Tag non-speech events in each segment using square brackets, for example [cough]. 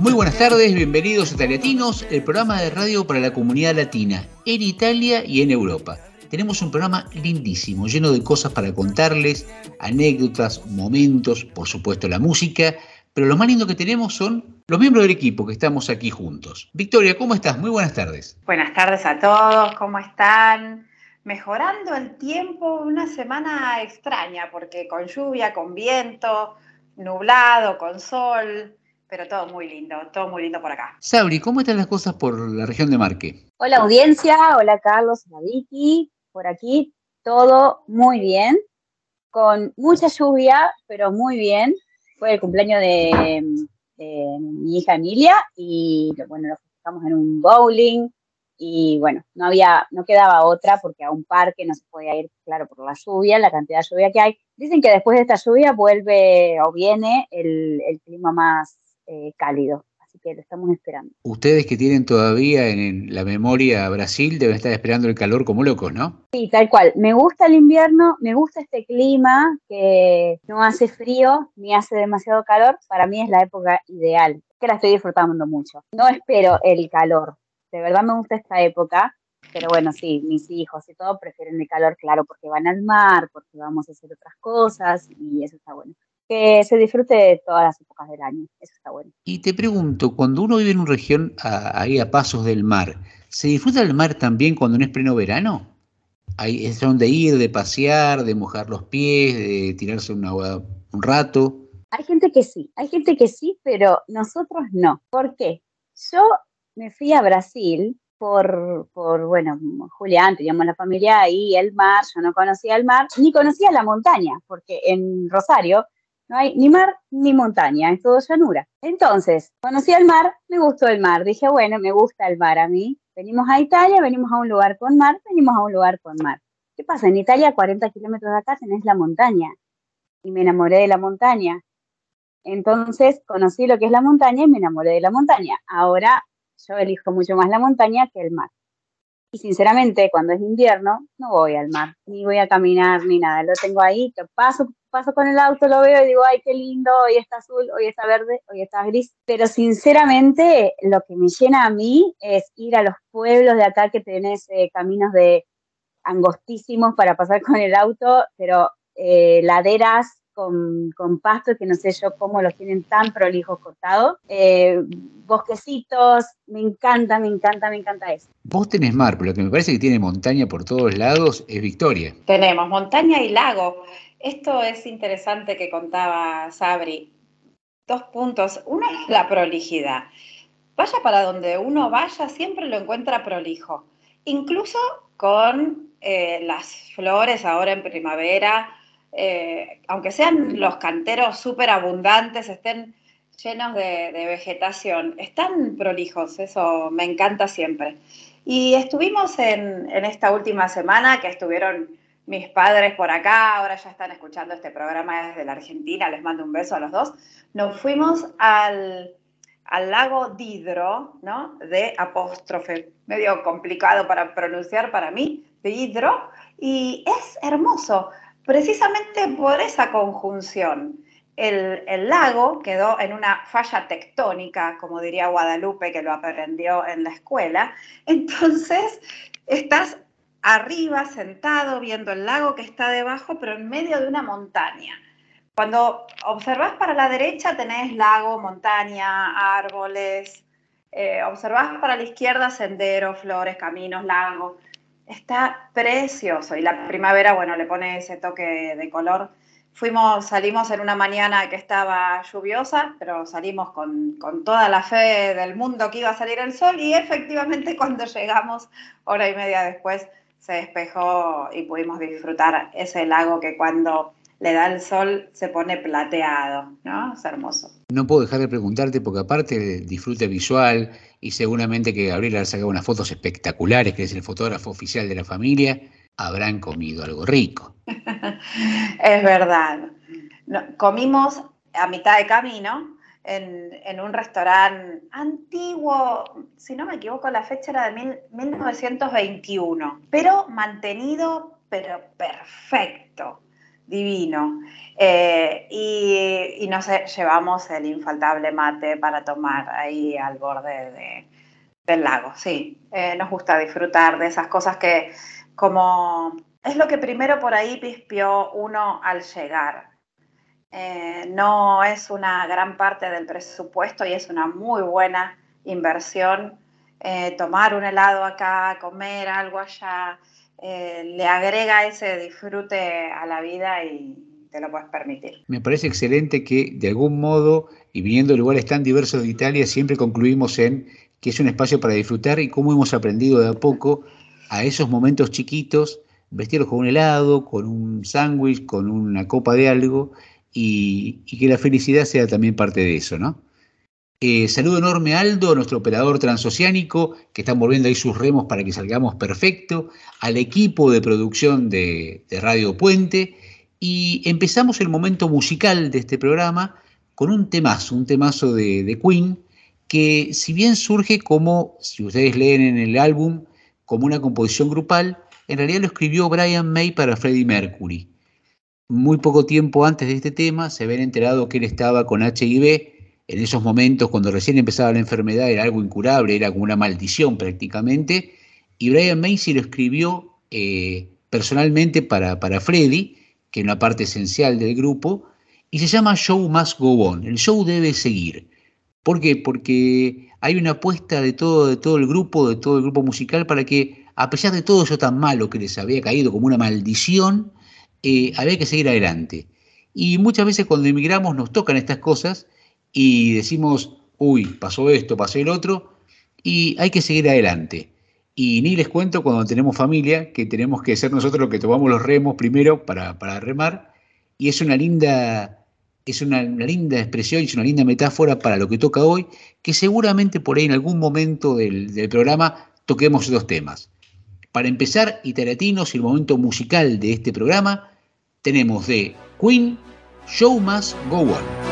Muy buenas tardes, bienvenidos a Italiatinos, el programa de radio para la comunidad latina, en Italia y en Europa. Tenemos un programa lindísimo, lleno de cosas para contarles, anécdotas, momentos, por supuesto la música, pero lo más lindo que tenemos son los miembros del equipo que estamos aquí juntos. Victoria, ¿cómo estás? Muy buenas tardes. Buenas tardes a todos, ¿cómo están? Mejorando el tiempo, una semana extraña, porque con lluvia, con viento, nublado, con sol, pero todo muy lindo, todo muy lindo por acá. Sabri, ¿cómo están las cosas por la región de Marque? Hola audiencia, hola Carlos, hola Vicky, por aquí todo muy bien, con mucha lluvia, pero muy bien. Fue el cumpleaños de, de mi hija Emilia y bueno, lo festejamos en un bowling y bueno, no había, no quedaba otra porque a un parque no se podía ir, claro, por la lluvia, la cantidad de lluvia que hay. Dicen que después de esta lluvia vuelve o viene el, el clima más eh, cálido, así que lo estamos esperando. Ustedes que tienen todavía en la memoria Brasil deben estar esperando el calor como locos, ¿no? Sí, tal cual. Me gusta el invierno, me gusta este clima que no hace frío ni hace demasiado calor. Para mí es la época ideal, que la estoy disfrutando mucho. No espero el calor. De verdad me gusta esta época, pero bueno, sí, mis hijos y todo prefieren el calor, claro, porque van al mar, porque vamos a hacer otras cosas y eso está bueno. Que se disfrute de todas las épocas del año, eso está bueno. Y te pregunto, cuando uno vive en una región a- ahí a pasos del mar, ¿se disfruta del mar también cuando no es pleno verano? Ahí es donde ir, de pasear, de mojar los pies, de tirarse un agua un rato. Hay gente que sí, hay gente que sí, pero nosotros no. ¿Por qué? Yo me fui a Brasil por, por bueno, Julián, teníamos la familia ahí, el mar, yo no conocía el mar, ni conocía la montaña, porque en Rosario no hay ni mar ni montaña, es todo llanura. Entonces, conocí el mar, me gustó el mar, dije, bueno, me gusta el mar a mí. Venimos a Italia, venimos a un lugar con mar, venimos a un lugar con mar. ¿Qué pasa? En Italia, a 40 kilómetros de acá, tenés la montaña. Y me enamoré de la montaña. Entonces conocí lo que es la montaña y me enamoré de la montaña. Ahora yo elijo mucho más la montaña que el mar. Y sinceramente, cuando es invierno, no voy al mar, ni voy a caminar, ni nada. Lo tengo ahí, que paso, paso con el auto, lo veo y digo, ay, qué lindo, hoy está azul, hoy está verde, hoy está gris. Pero sinceramente, lo que me llena a mí es ir a los pueblos de acá que tenés eh, caminos de angostísimos para pasar [laughs] con el auto, pero eh, laderas con, con pasto que no sé yo cómo los tienen tan prolijos cortados, eh, bosquecitos, me encanta, me encanta, me encanta eso. Vos tenés mar, pero lo que me parece que tiene montaña por todos lados es Victoria. Tenemos montaña y lago. Esto es interesante que contaba Sabri. Dos puntos. Uno es la prolijidad. Vaya para donde uno vaya, siempre lo encuentra prolijo. Incluso con eh, las flores ahora en primavera, eh, aunque sean los canteros súper abundantes, estén llenos de, vegetación, están prolijos, eso me encanta siempre. Y estuvimos en, en esta última semana que estuvieron mis padres por acá, ahora ya están escuchando este programa desde la Argentina, les mando un beso a los dos. Nos fuimos al, al lago Didro, ¿no? De apóstrofe, medio complicado para pronunciar para mí, Didro, y es hermoso, precisamente por esa conjunción. El, lago quedó en una falla tectónica, como diría Guadalupe, que lo aprendió en la escuela. [laughs] Entonces, estás arriba, sentado, viendo el lago que está debajo, pero en medio de una montaña. Cuando observas para la derecha tenés lago, montaña, árboles. Eh, observas para la izquierda senderos, flores, caminos, lago. Está precioso. Y la primavera, bueno, le pone ese toque de color. Fuimos, salimos en una mañana que estaba lluviosa, pero salimos con, con, toda la fe del mundo que iba a salir el sol y efectivamente [laughs] cuando llegamos, hora y media después, se despejó y pudimos disfrutar ese lago que cuando le da el sol, se pone plateado, ¿no? Es hermoso. No puedo dejar de preguntarte porque aparte disfrute visual y seguramente que Gabriela ha sacado unas fotos espectaculares, que es el fotógrafo oficial de la familia, habrán comido algo rico. [laughs] es verdad. comimos a mitad de camino en, un restaurante antiguo, si no me equivoco, la fecha era de 1921, pero mantenido, pero perfecto divino. Eh, y, nos llevamos el infaltable mate para tomar ahí al borde del lago. Sí, eh, nos gusta disfrutar de esas cosas que como es lo que primero por ahí pispió uno al llegar. Eh, no es una gran parte del presupuesto y es una muy buena inversión tomar un helado acá, comer algo allá, eh, le agrega ese disfrute a la vida y te lo puedes permitir. Me parece excelente que de algún modo, y viniendo de lugares tan diversos de Italia, siempre concluimos en que es un espacio para disfrutar y cómo hemos aprendido de a poco a esos momentos chiquitos, vestirlos con un helado, con un sándwich, con una copa de algo, y, y que la felicidad sea también parte de eso, ¿no? Eh, saludo enorme a Aldo, nuestro operador transoceánico, que están volviendo ahí sus remos para que salgamos perfecto, al equipo de producción de, Radio Puente, y empezamos el momento musical de este programa con un temazo, un temazo de, de Queen, que si bien surge como, si ustedes leen en el álbum, como una composición grupal, en realidad lo escribió Brian May para Freddie Mercury. Muy poco tiempo antes de este tema se habían enterado que él estaba con HIV en esos momentos, cuando recién empezaba la enfermedad, era algo incurable, era como una maldición prácticamente, y Brian Macy lo escribió eh, personalmente para, para Freddy, que es una parte esencial del grupo, y se llama Show Must Go On, el show debe seguir. ¿Por qué? Porque hay una apuesta de todo, de todo el grupo, de todo el grupo musical, para que, a pesar de todo eso tan malo que les había caído como una maldición, eh, había que seguir adelante. Y muchas veces cuando emigramos nos tocan estas cosas y decimos, uy, pasó esto, pasó el otro, y hay que seguir adelante. Y ni les cuento cuando tenemos familia, que tenemos que ser nosotros los que tomamos los remos primero para, remar, y es una linda es una, linda expresión y es una linda metáfora para lo que toca hoy, que seguramente por ahí en algún momento del, del programa toquemos dos temas. Para empezar, Iteratinos y el momento musical de este programa, tenemos de Queen, Show Must Go On.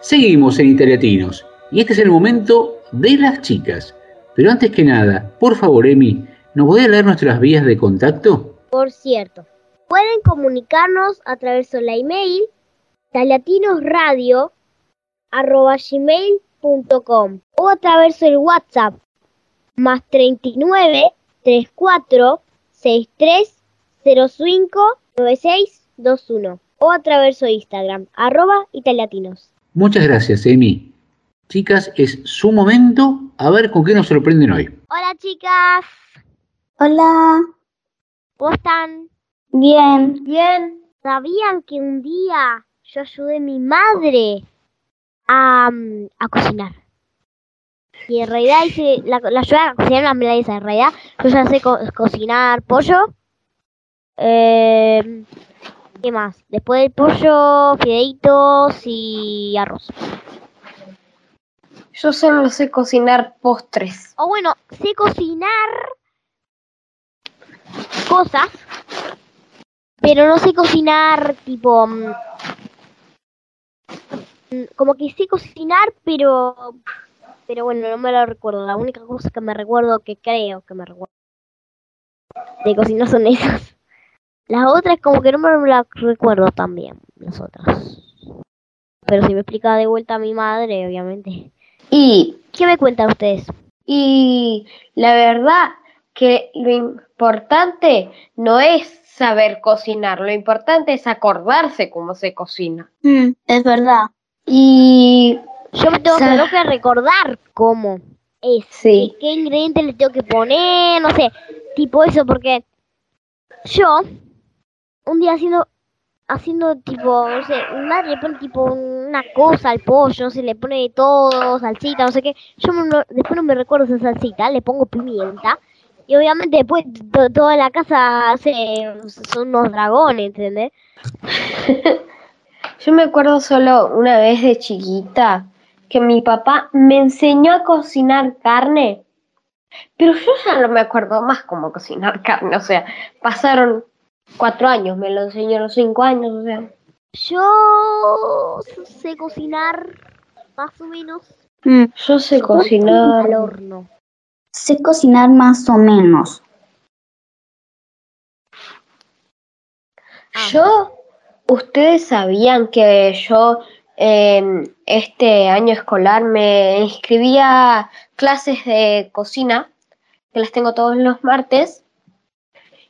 Seguimos en Italiatinos y este es el momento de las chicas. Pero antes que nada, por favor, Emi, ¿nos a leer nuestras vías de contacto? Por cierto, pueden comunicarnos a través de la email taliatinosradio.gmail.com o a través del WhatsApp más 39 34 63 05 9621 o a través de Instagram arroba italiatinos. Muchas gracias, Emi. Chicas, es su momento a ver con qué nos sorprenden hoy. Hola chicas, Hola. ¿cómo están? Bien. Bien. ¿Sabían que un día yo ayudé a mi madre a, mm, a cocinar? Y en realidad hice, la, la ayudé a cocinar una milanesa. En realidad yo ya sé co- cocinar pollo. Eh, ¿Qué más? Después del pollo, fideitos y arroz. Yo solo sé cocinar postres. O bueno, sé cocinar cosas, pero no sé cocinar tipo... mm, mm, Como que sé cocinar, pero... Pero bueno, no me lo recuerdo. La única cosa que me recuerdo, que creo que me recuerdo de cocinar son esas. Las otras como que no me las recuerdo también, las otras. Pero si me explica de vuelta a mi madre, obviamente. Y, ¿Qué me cuentan ustedes? y la verdad que lo importante no es saber cocinar, lo importante es acordarse cómo se cocina. Mm, es verdad. Y Yo me tengo, Sa- tengo que recordar cómo es. sí, qué ingredientes le tengo que poner, no sé, tipo eso, porque yo, un día haciendo, haciendo tipo, no sé, mi madre le pone tipo una cosa al pollo, no sé, le pone todo, salsita, no sé qué, yo no- después no me recuerdo esa salsita, le pongo pimienta, y obviamente después to- toda la casa hace, son unos dragones, ¿entendés? [laughs] yo me acuerdo solo una vez de chiquita que mi papá me enseñó a cocinar carne, pero yo ya no me acuerdo más cómo cocinar carne, o sea, pasaron cuatro años, me lo enseñó a los cinco años, o sea. Yo sé cocinar más o menos Mm, Yo sé al cocinar. horno. sé cocinar más o menos. Ah. Yo, ustedes sabían que yo en este año escolar me inscribí a clases de cocina, que las tengo todos los martes,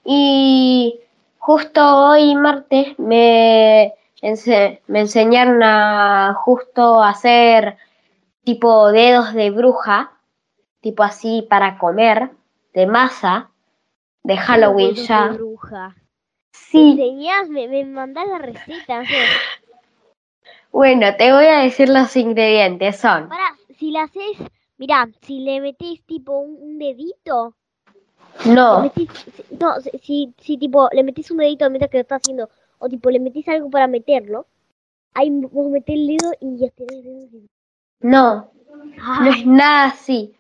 y justo hoy martes me, ense- me enseñaron a justo hacer tipo dedos de bruja, tipo así para comer, de masa, de Halloween Dedos de ya. bruja. Sí, ¿Me enseñás? ¿Me, me mandás la receta? Bueno, te voy a decir los ingredientes. Son Pará, si la haces, mirá, si le metés tipo un, un dedito, no, no, si, si, tipo le metés un dedito mientras que lo estás haciendo, o tipo le metés algo para meterlo, ahí vos metés el dedo y ya tenés dedos de- no, no es nada así.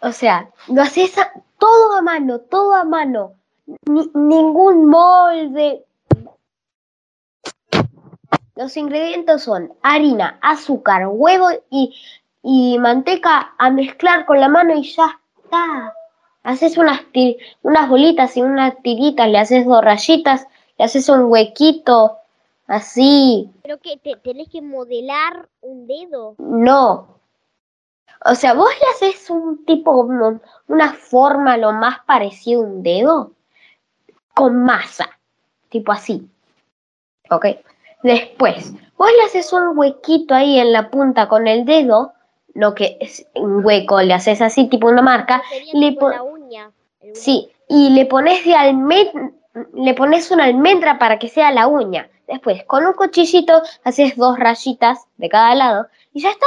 O sea, lo haces a- todo a mano, todo a mano. Ni- ningún molde. Los ingredientes son harina, azúcar, huevo y, y manteca a mezclar con la mano y ya está. Haces unas, unas bolitas y unas tiritas, le haces dos rayitas, le haces un huequito, así. Pero que te, tenés que modelar un dedo. No. O sea, vos le haces un tipo, una forma lo más parecido a un dedo con masa, tipo así. ¿Ok? Después, vos le haces un huequito ahí en la punta con el dedo, lo que es un hueco, le haces así tipo una marca, le tipo pon- la uña. el huevo. Sí, y le pones de almendra, le pones una almendra para que sea la uña. Después, con un cuchillito, haces dos rayitas de cada lado y ya está.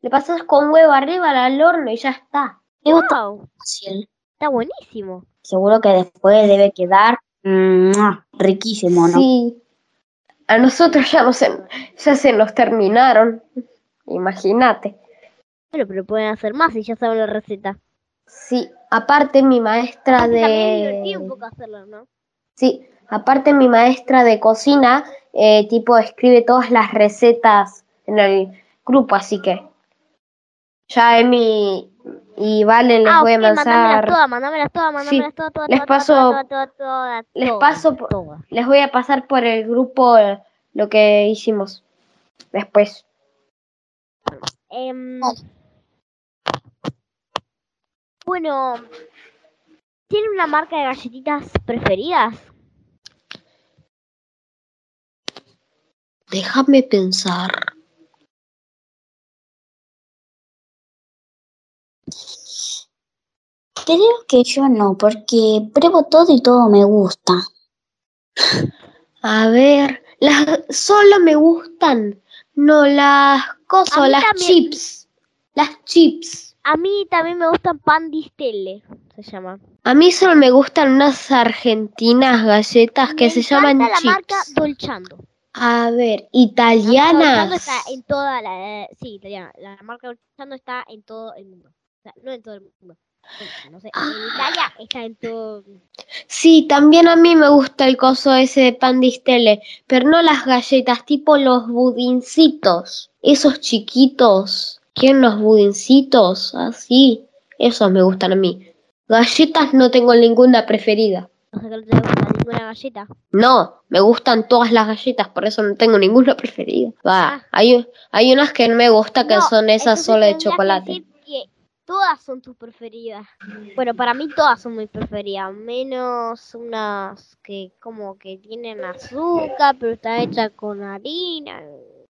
Le pasas con huevo arriba al horno y ya está. Wow, Fácil. está buenísimo. Seguro que después debe quedar mm, riquísimo, ¿no? Sí. A nosotros ya, no se, ya se nos terminaron. Imagínate. Bueno, pero pueden hacer más si ya saben la receta. Sí, aparte mi maestra También divertido un de... poco hacerlo, ¿no? Sí, aparte mi maestra de cocina, eh, tipo, escribe todas las recetas en el grupo, así que ya Emi y Vale les ah, voy a pasar, todas, mándamelas todas, todas, todas, les paso- les paso por- les voy a pasar por el grupo eh, lo que hicimos después. Em, bueno, ¿tiene una marca de galletitas preferidas? Déjame pensar. Creo que yo no, porque pruebo todo y todo me gusta. A ver, las solo me gustan, no las cosas, las también. chips, las chips. A mí también me gustan pan distelle, se llama. A mí solo me gustan unas argentinas galletas que se llaman la chips. marca Dolchando. A ver, La italianas. está en toda la... eh, sí, italiana. La marca Dolchando está en todo el mundo. O sea, no en todo el mundo. No sé, Ah. en Italia está en todo... Sí, también a mí me gusta el coso ese de pan de Stelle, pero no las galletas, tipo los budincitos, esos chiquitos. ¿Quieren los budincitos? Así, esos me gustan a mí. Galletas no tengo ninguna preferida. O sea, que no te gusta ninguna galleta. No, me gustan todas las galletas, por eso no tengo ninguna preferida. Va, Ah. hay, hay unas que no me gusta que No, son esas solo de chocolate. decir que todas son tus preferidas. Bueno, para mí todas son mis preferidas, menos unas que como que tienen azúcar, pero está hecha con harina.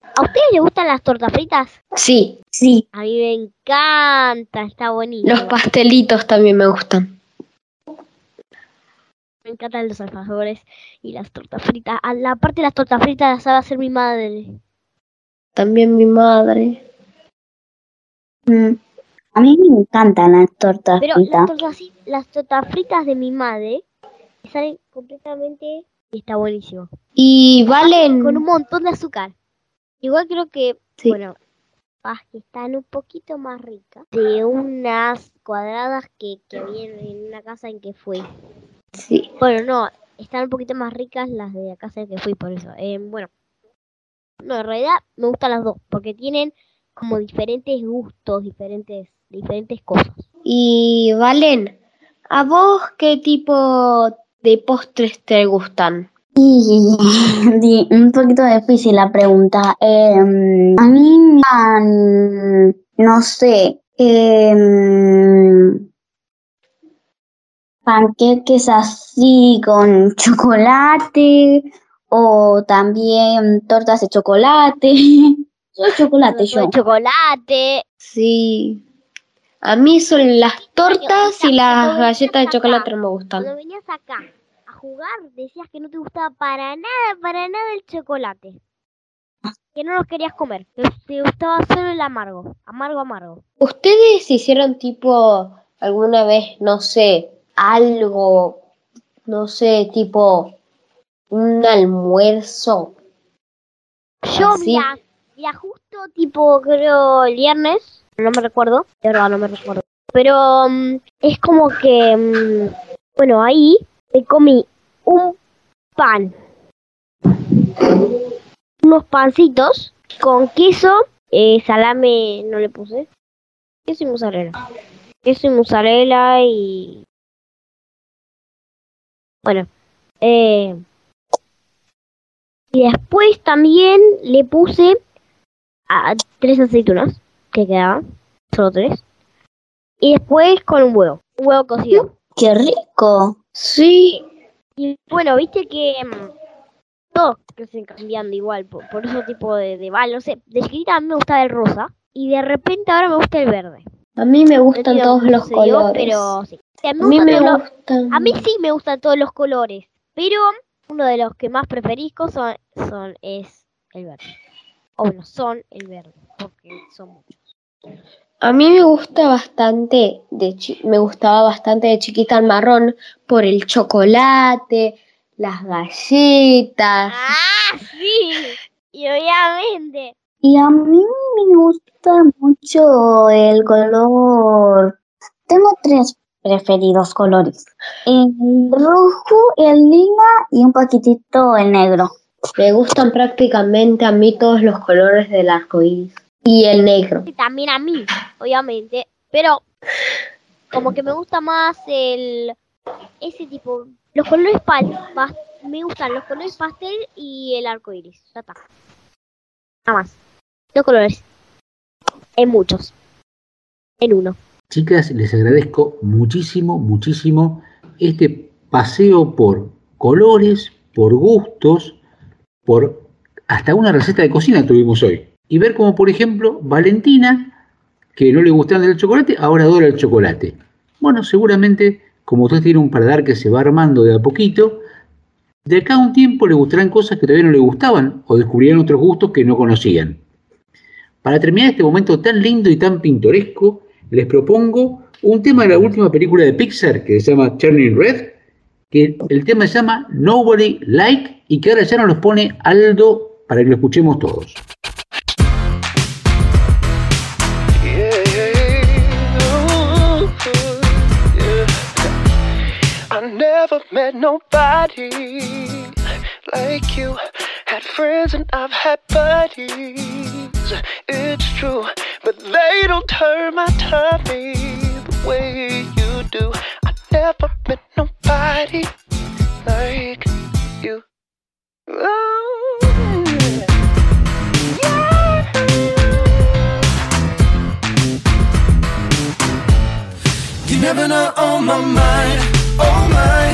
¿A ustedes les gustan las tortas fritas? Sí, Sí, A mí me encanta, está buenísimo. los pastelitos también me gustan. Me encantan los alfajores y las tortas fritas. A la parte de las tortas fritas las sabe hacer mi madre. También mi madre. mm, a mí me encantan las tortas Pero fritas. las tortas, fri- las tortas fritas de mi madre salen completamente y está buenísimo. Y valen... Con un montón de azúcar. Igual creo que, Sí. bueno, que están un poquito más ricas de unas cuadradas que, que había en una casa en que fui. Sí. Bueno, no, están un poquito más ricas las de la casa en que fui, por eso. Eh, bueno, no, en realidad me gustan las dos, porque tienen como diferentes gustos, diferentes, diferentes cosas. Y Valen, ¿a vos qué tipo de postres te gustan? [laughs] Y, un poquito difícil la pregunta. Em, a mí dan, no sé, em, panqueques así con chocolate o también tortas de chocolate. [laughs] Soy chocolate yo. Chocolate. Sí. A mí son las tortas y las galletas de chocolate no me gustan. Cuando venías acá jugar, decías que no te gustaba para nada, para nada el chocolate. Que no los querías comer, que te gustaba solo el amargo, amargo, amargo. ¿Ustedes hicieron tipo alguna vez, no sé, algo, no sé, tipo un almuerzo? Yo, Así. mira, mira, justo tipo, creo, el viernes, no me recuerdo, de verdad no me recuerdo. Pero mm, es como que, mm, bueno, ahí me comí un pan, unos pancitos con queso, eh, salame no le puse, queso y mozzarella. Queso y mozzarella y... Bueno, eh, y después también le puse a tres aceitunas que quedaban, solo tres. Y después con un huevo, un huevo cocido. ¡Qué rico! Sí, Y bueno, viste que mm, todos crecen cambiando igual, por, por ese tipo de, de no sé, de chiquita a mí me gustaba el rosa y de repente ahora me gusta el verde. a mí me gustan todos los colores. Pero sí. A mí A me mí los- gustan. A mí sí me gustan todos los colores, pero uno de los que más preferisco son, son es el verde. O bueno, son el verde, porque son muchos. A mí me gusta bastante, de chi- me gustaba bastante de chiquita el marrón por el chocolate, las galletas. ¡Ah, sí! Y obviamente. Y a mí me gusta mucho el color. Tengo tres preferidos colores. El rojo, el lila y un poquitito el negro. Me gustan prácticamente a mí todos los colores del arco iris. Y el negro. Y también a mí, obviamente. Pero como que me gusta más el ese tipo. Los colores pal, pas- me gustan los colores pastel y el arco iris. Ya está. Nada más. Dos colores. En muchos. En uno. Chicas, les agradezco muchísimo, muchísimo este paseo por colores, por gustos, por hasta una receta de cocina tuvimos hoy. Y ver como, por ejemplo, Valentina, que no le gustaba el chocolate, ahora adora el chocolate. Bueno, seguramente, como usted tiene un paladar que se va armando de a poquito, de acá a un tiempo le gustarán cosas que todavía no le gustaban o descubrirán otros gustos que no conocían. Para terminar este momento tan lindo y tan pintoresco, les propongo un tema de la última película de Pixar que se llama Turning Red, que el tema se llama Nobody Like y que ahora ya nos los pone Aldo para que lo escuchemos todos. Never met nobody like you. Had friends and I've had buddies. It's true, but they don't turn my tummy the way you do. I never met nobody like you. Oh, You never not on my mind. Oh my,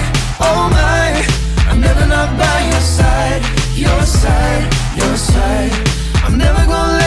oh my. I'm never not by your side. Your side, your side. I'm never gonna let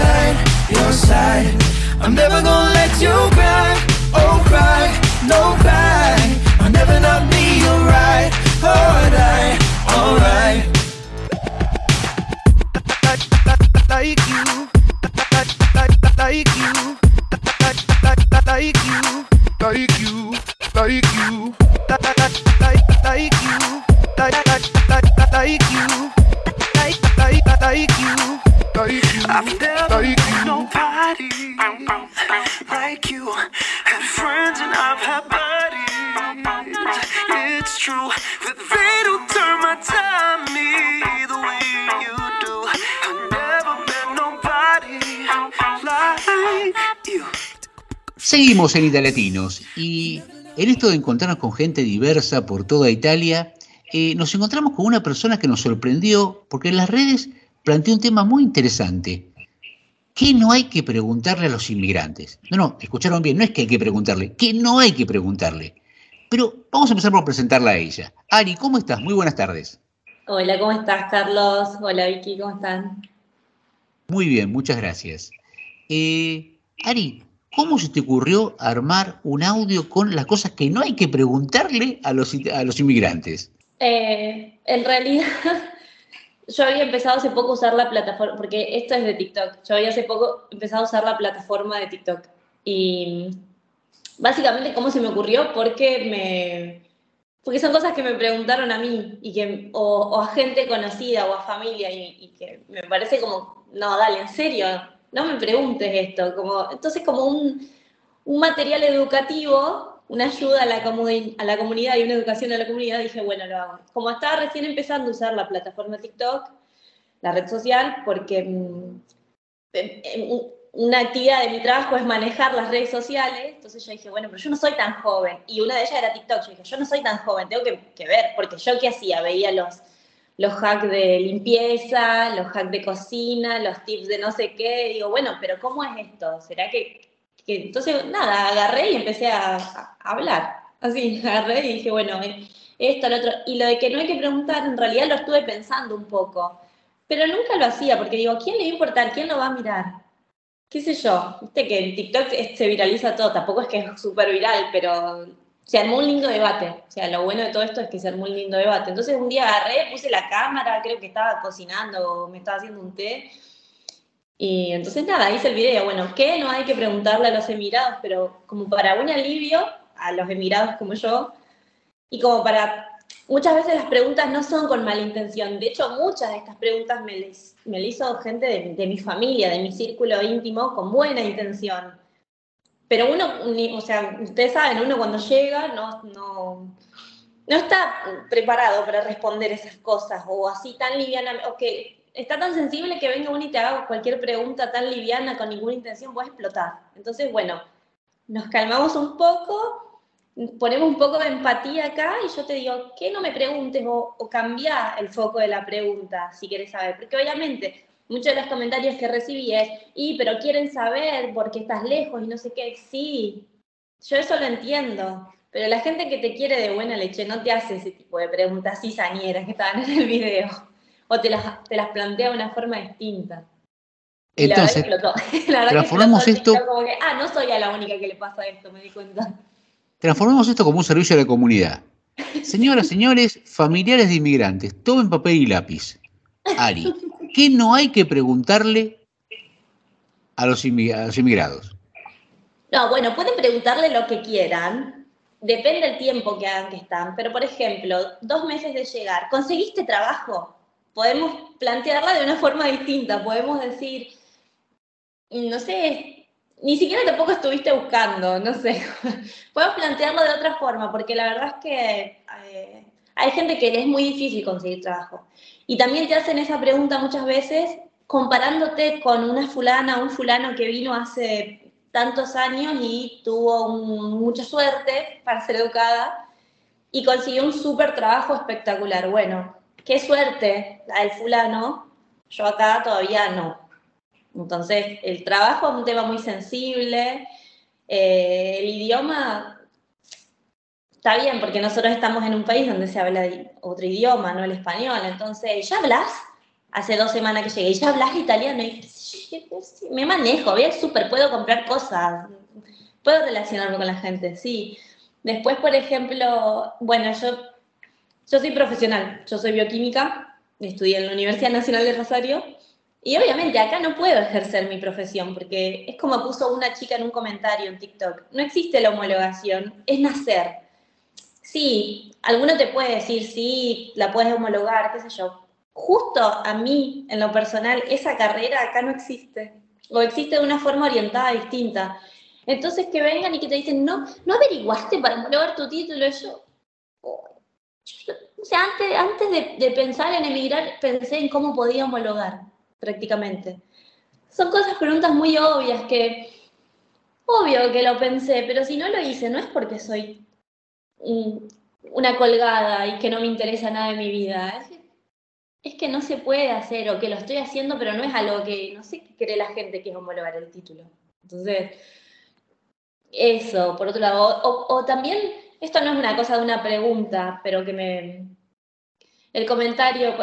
Side, your side. I'm never gonna let you cry. Oh cry, no cry. I'll never not be alright. Alright, alright. like you, like, you, like, you, like you, like you, like, you, like, you, like, like, like you, like you, I've never like met nobody like you. Had friends and I've had buddies. It's true that they don't turn my tummy the way you do. I never met nobody like you. Seguimos en Italiatinos y en esto de encontrarnos con gente diversa por toda Italia, eh, nos encontramos con una persona que nos sorprendió porque en las redes planteó un tema muy interesante. ¿Qué no hay que preguntarle a los inmigrantes? No, no, escucharon bien, no es que hay que preguntarle, que no hay que preguntarle. Pero vamos a empezar por presentarla a ella. Ari, ¿cómo estás? Muy buenas tardes. Hola, ¿cómo estás, Carlos? Hola, Vicky, ¿cómo están? Muy bien, muchas gracias. Eh, Ari, ¿cómo se te ocurrió armar un audio con las cosas que no hay que preguntarle a los, a los inmigrantes? Eh, en realidad, yo había empezado hace poco a usar la plataforma, porque esto es de TikTok, yo había hace poco empezado a usar la plataforma de TikTok. Y básicamente, ¿cómo se me ocurrió? Porque me... Porque son cosas que me preguntaron a mí, y que, o, o a gente conocida o a familia, y, y que me parece como, no, dale, en serio, no me preguntes esto. Como, entonces, como un, un material educativo, una ayuda a la, a la comunidad y una educación a la comunidad, dije, bueno, lo hago. Como estaba recién empezando a usar la plataforma TikTok, la red social, porque mm, em, em, un- una actividad de mi trabajo es manejar las redes sociales, entonces yo dije, bueno, pero yo no soy tan joven, y una de ellas era TikTok, yo dije, yo no soy tan joven, tengo que, que ver, porque yo qué hacía, veía los, los hacks de limpieza, los hacks de cocina, los tips de no sé qué, digo, bueno, pero ¿cómo es esto? ¿Será que, entonces, nada, agarré y empecé a, a hablar, así, [laughs] agarré y dije, bueno, eh, esto, lo otro, y lo de que no hay que preguntar, en realidad lo estuve pensando un poco, pero nunca lo hacía porque digo, ¿quién le va a importar? ¿Quién lo va a mirar? ¿Qué sé yo? Viste que en TikTok se viraliza todo, tampoco es que es súper viral, pero se armó un lindo debate. O sea, lo bueno de todo esto es que se armó un lindo debate. Entonces un día agarré, puse la cámara, creo que estaba cocinando o me estaba haciendo un té. Y entonces nada, hice el video. Bueno, ¿qué? No hay que preguntarle a los emirados, pero como para un alivio a los emirados como yo, y como para muchas veces las preguntas no son con mala intención. De hecho, muchas de estas preguntas me las me hizo gente de, de, mi familia, de mi círculo íntimo, con buena intención. Pero uno, o sea, ustedes saben, uno cuando llega no, no, no está preparado para responder esas cosas, o así tan liviana, o que está tan sensible que venga uno y te haga cualquier pregunta tan liviana con ninguna intención, puede explotar. Entonces, bueno, nos calmamos un poco ponemos un poco de empatía acá y yo te digo, ¿qué no me preguntes o, o cambia el foco de la pregunta si quieres saber? Porque obviamente muchos de los comentarios que recibí es, y pero quieren saber por qué estás lejos y no sé qué. Sí, yo eso lo entiendo, pero la gente que te quiere de buena leche no te hace ese tipo de preguntas cizañeras que estaban en el video, o te las, te las plantea de una forma distinta. Entonces, [laughs] la verdad que explotó. La verdad transformamos que explotó el esto- como que, ah, no soy a la única que le pasa esto, me di cuenta. Transformemos esto como un servicio a la comunidad. Señoras, señores, familiares de inmigrantes, tomen papel y lápiz. Ari, ¿qué no hay que preguntarle a los, a los inmigrados? No, bueno, pueden preguntarle lo que quieran. Depende del tiempo que hagan que están. Pero, por ejemplo, dos meses de llegar, ¿conseguiste trabajo? Podemos plantearla de una [laughs] forma distinta. Podemos decir, no sé, ni siquiera tampoco estuviste buscando, no sé. [laughs] Podemos plantearlo de otra forma, porque la verdad es que eh, hay gente que es muy difícil conseguir trabajo. Y también te hacen esa pregunta muchas veces comparándote con una fulana un fulano que vino hace tantos años y tuvo un- mucha suerte para ser educada y consiguió un súper trabajo espectacular. Bueno, qué suerte la del fulano, yo acá todavía no. Entonces, el trabajo es un tema muy sensible, eh, el idioma está bien, porque nosotros estamos en un país donde se habla otro idioma, no el español, entonces, ¿ya hablas? Hace dos semanas que llegué, ¿ya hablas italiano? Y sí, me manejo, bien, súper, puedo comprar cosas, puedo relacionarme con la gente, sí. Después, por ejemplo, bueno, yo, yo soy profesional, yo soy bioquímica, estudié en la Universidad Nacional de Rosario, y obviamente acá no puedo ejercer mi profesión, porque es como puso una chica en un comentario en TikTok, no existe la homologación, es nacer. Sí, alguno te puede decir, sí, la puedes homologar, qué sé yo. Justo a mí, en lo personal, esa carrera acá no existe, o existe de una forma orientada distinta. Entonces que vengan y que te dicen, no, no averiguaste para homologar tu título, yo- o sea, antes, antes de, pensar en emigrar, pensé en cómo podía homologar, prácticamente. Son cosas, preguntas muy obvias que, obvio que lo pensé, pero si no lo hice, no es porque soy un- una colgada y que no me interesa nada de mi vida. Es, es que no se puede hacer o que lo estoy haciendo, pero no es algo que, no sé qué cree la gente que es homologar el título. Entonces, eso, por otro lado. O también, esto no es una cosa de una pregunta, pero que me... El comentario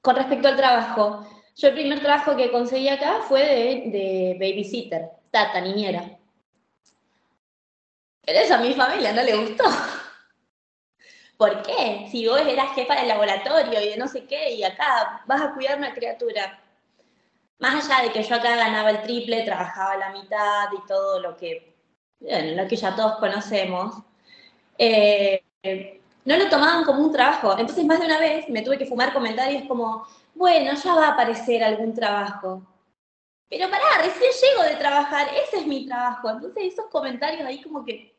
con respecto al trabajo. Yo el primer trabajo que conseguí acá fue de, babysitter, tata, niñera. Pero eso a mi familia no le gustó. ¿Por qué? Si vos eras jefa del laboratorio y de no sé qué, y acá vas a cuidar una criatura. Más allá de que yo acá ganaba el triple, trabajaba la mitad y todo lo que, lo que ya todos conocemos, eh, no lo tomaban como un trabajo. Entonces, más de una vez me tuve que fumar comentarios como, bueno, ya va a aparecer algún trabajo. Pero pará, recién llego de trabajar, ese es mi trabajo. Entonces, esos comentarios ahí como que...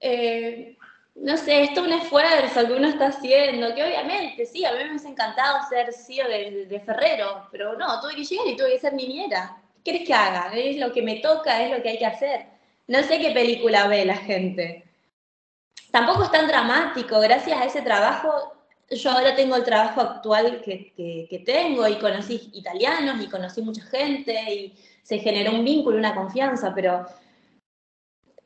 eh, no sé, esto es un esfuerzo que uno está haciendo, que obviamente, sí, a mí me hubiese encantado ser CEO de, Ferrero, pero no, tuve que llegar y tuve que ser niñera. ¿Qué querés que haga? Es lo que me toca, es lo que hay que hacer. No sé qué película ve la gente. Tampoco es tan dramático, gracias a ese trabajo, yo ahora tengo el trabajo actual que, que, tengo y conocí italianos y conocí mucha gente y se generó un vínculo, una confianza, pero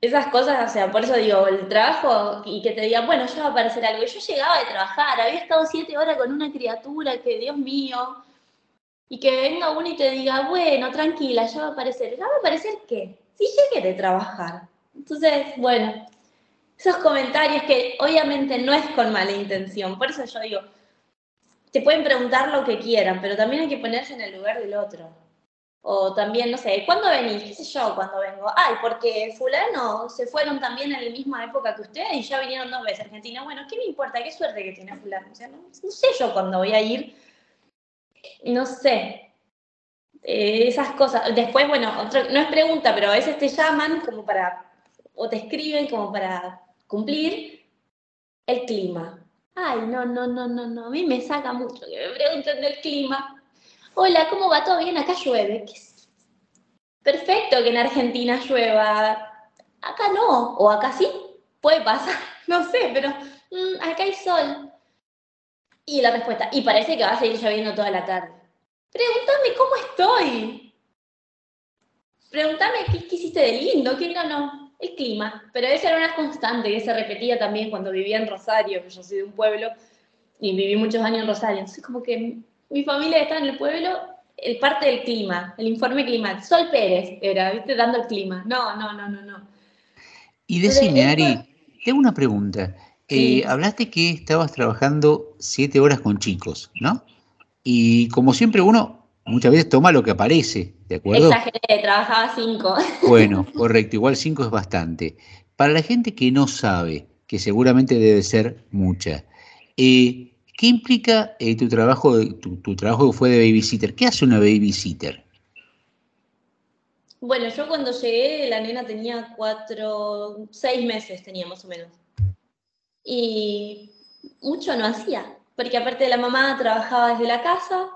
esas cosas, o sea, por eso digo, el trabajo y que te digan, bueno, ya va a aparecer algo. Yo llegaba de trabajar, había estado siete horas con una criatura que, Dios mío, y que venga uno y te diga, bueno, tranquila, ya va a aparecer. ¿Ya va a aparecer qué? Si llegué de trabajar. Entonces, bueno, esos comentarios que obviamente no es con mala intención, por eso yo digo, te pueden preguntar lo que quieran, pero también hay que ponerse en el lugar del otro. O también, no sé, ¿cuándo venís? ¿Qué sé yo cuándo vengo? Ay, porque fulano se fueron también en la misma época que ustedes y ya vinieron dos veces a Argentina. Bueno, ¿qué me importa? ¿Qué suerte que tiene fulano? No, sé yo cuándo voy a ir. No sé. Eh, esas cosas. Después, bueno, no es pregunta, pero a veces te llaman como para, o te escriben como para cumplir el clima. Ay, no, no, no, no, no. A mí me saca mucho que me pregunten del clima. Hola, ¿cómo va? ¿Todo bien? Acá llueve. Perfecto que en Argentina llueva. Acá no, o acá sí, puede pasar, [laughs] no sé, pero mm, acá hay sol. Y la respuesta, y parece que va a seguir lloviendo toda la tarde. Pregúntame cómo estoy. Pregúntame qué, qué hiciste de lindo, qué no, no, el clima. Pero esa era una constante que se repetía también cuando vivía en Rosario, que yo soy de un pueblo y viví muchos años en Rosario. Entonces como que mi familia está en el pueblo, el parte del clima, el informe climático. Sol Pérez era, ¿viste? Dando el clima. No, no, no, no, no. Y decime, Ari, tengo una pregunta. Eh, hablaste que estabas trabajando siete horas con chicos, ¿no? Y como siempre uno muchas veces toma lo que aparece, ¿de acuerdo? Exageré, trabajaba cinco. [laughs] Bueno, correcto, igual cinco es bastante. Para la gente que no sabe, que seguramente debe ser mucha, eh, ¿Qué implica eh, tu trabajo, tu, tu, trabajo que fue de babysitter? ¿Qué hace una babysitter? Bueno, yo cuando llegué, la nena tenía cuatro, seis meses tenía más o menos. Y mucho no hacía, porque aparte de la mamá trabajaba desde la casa,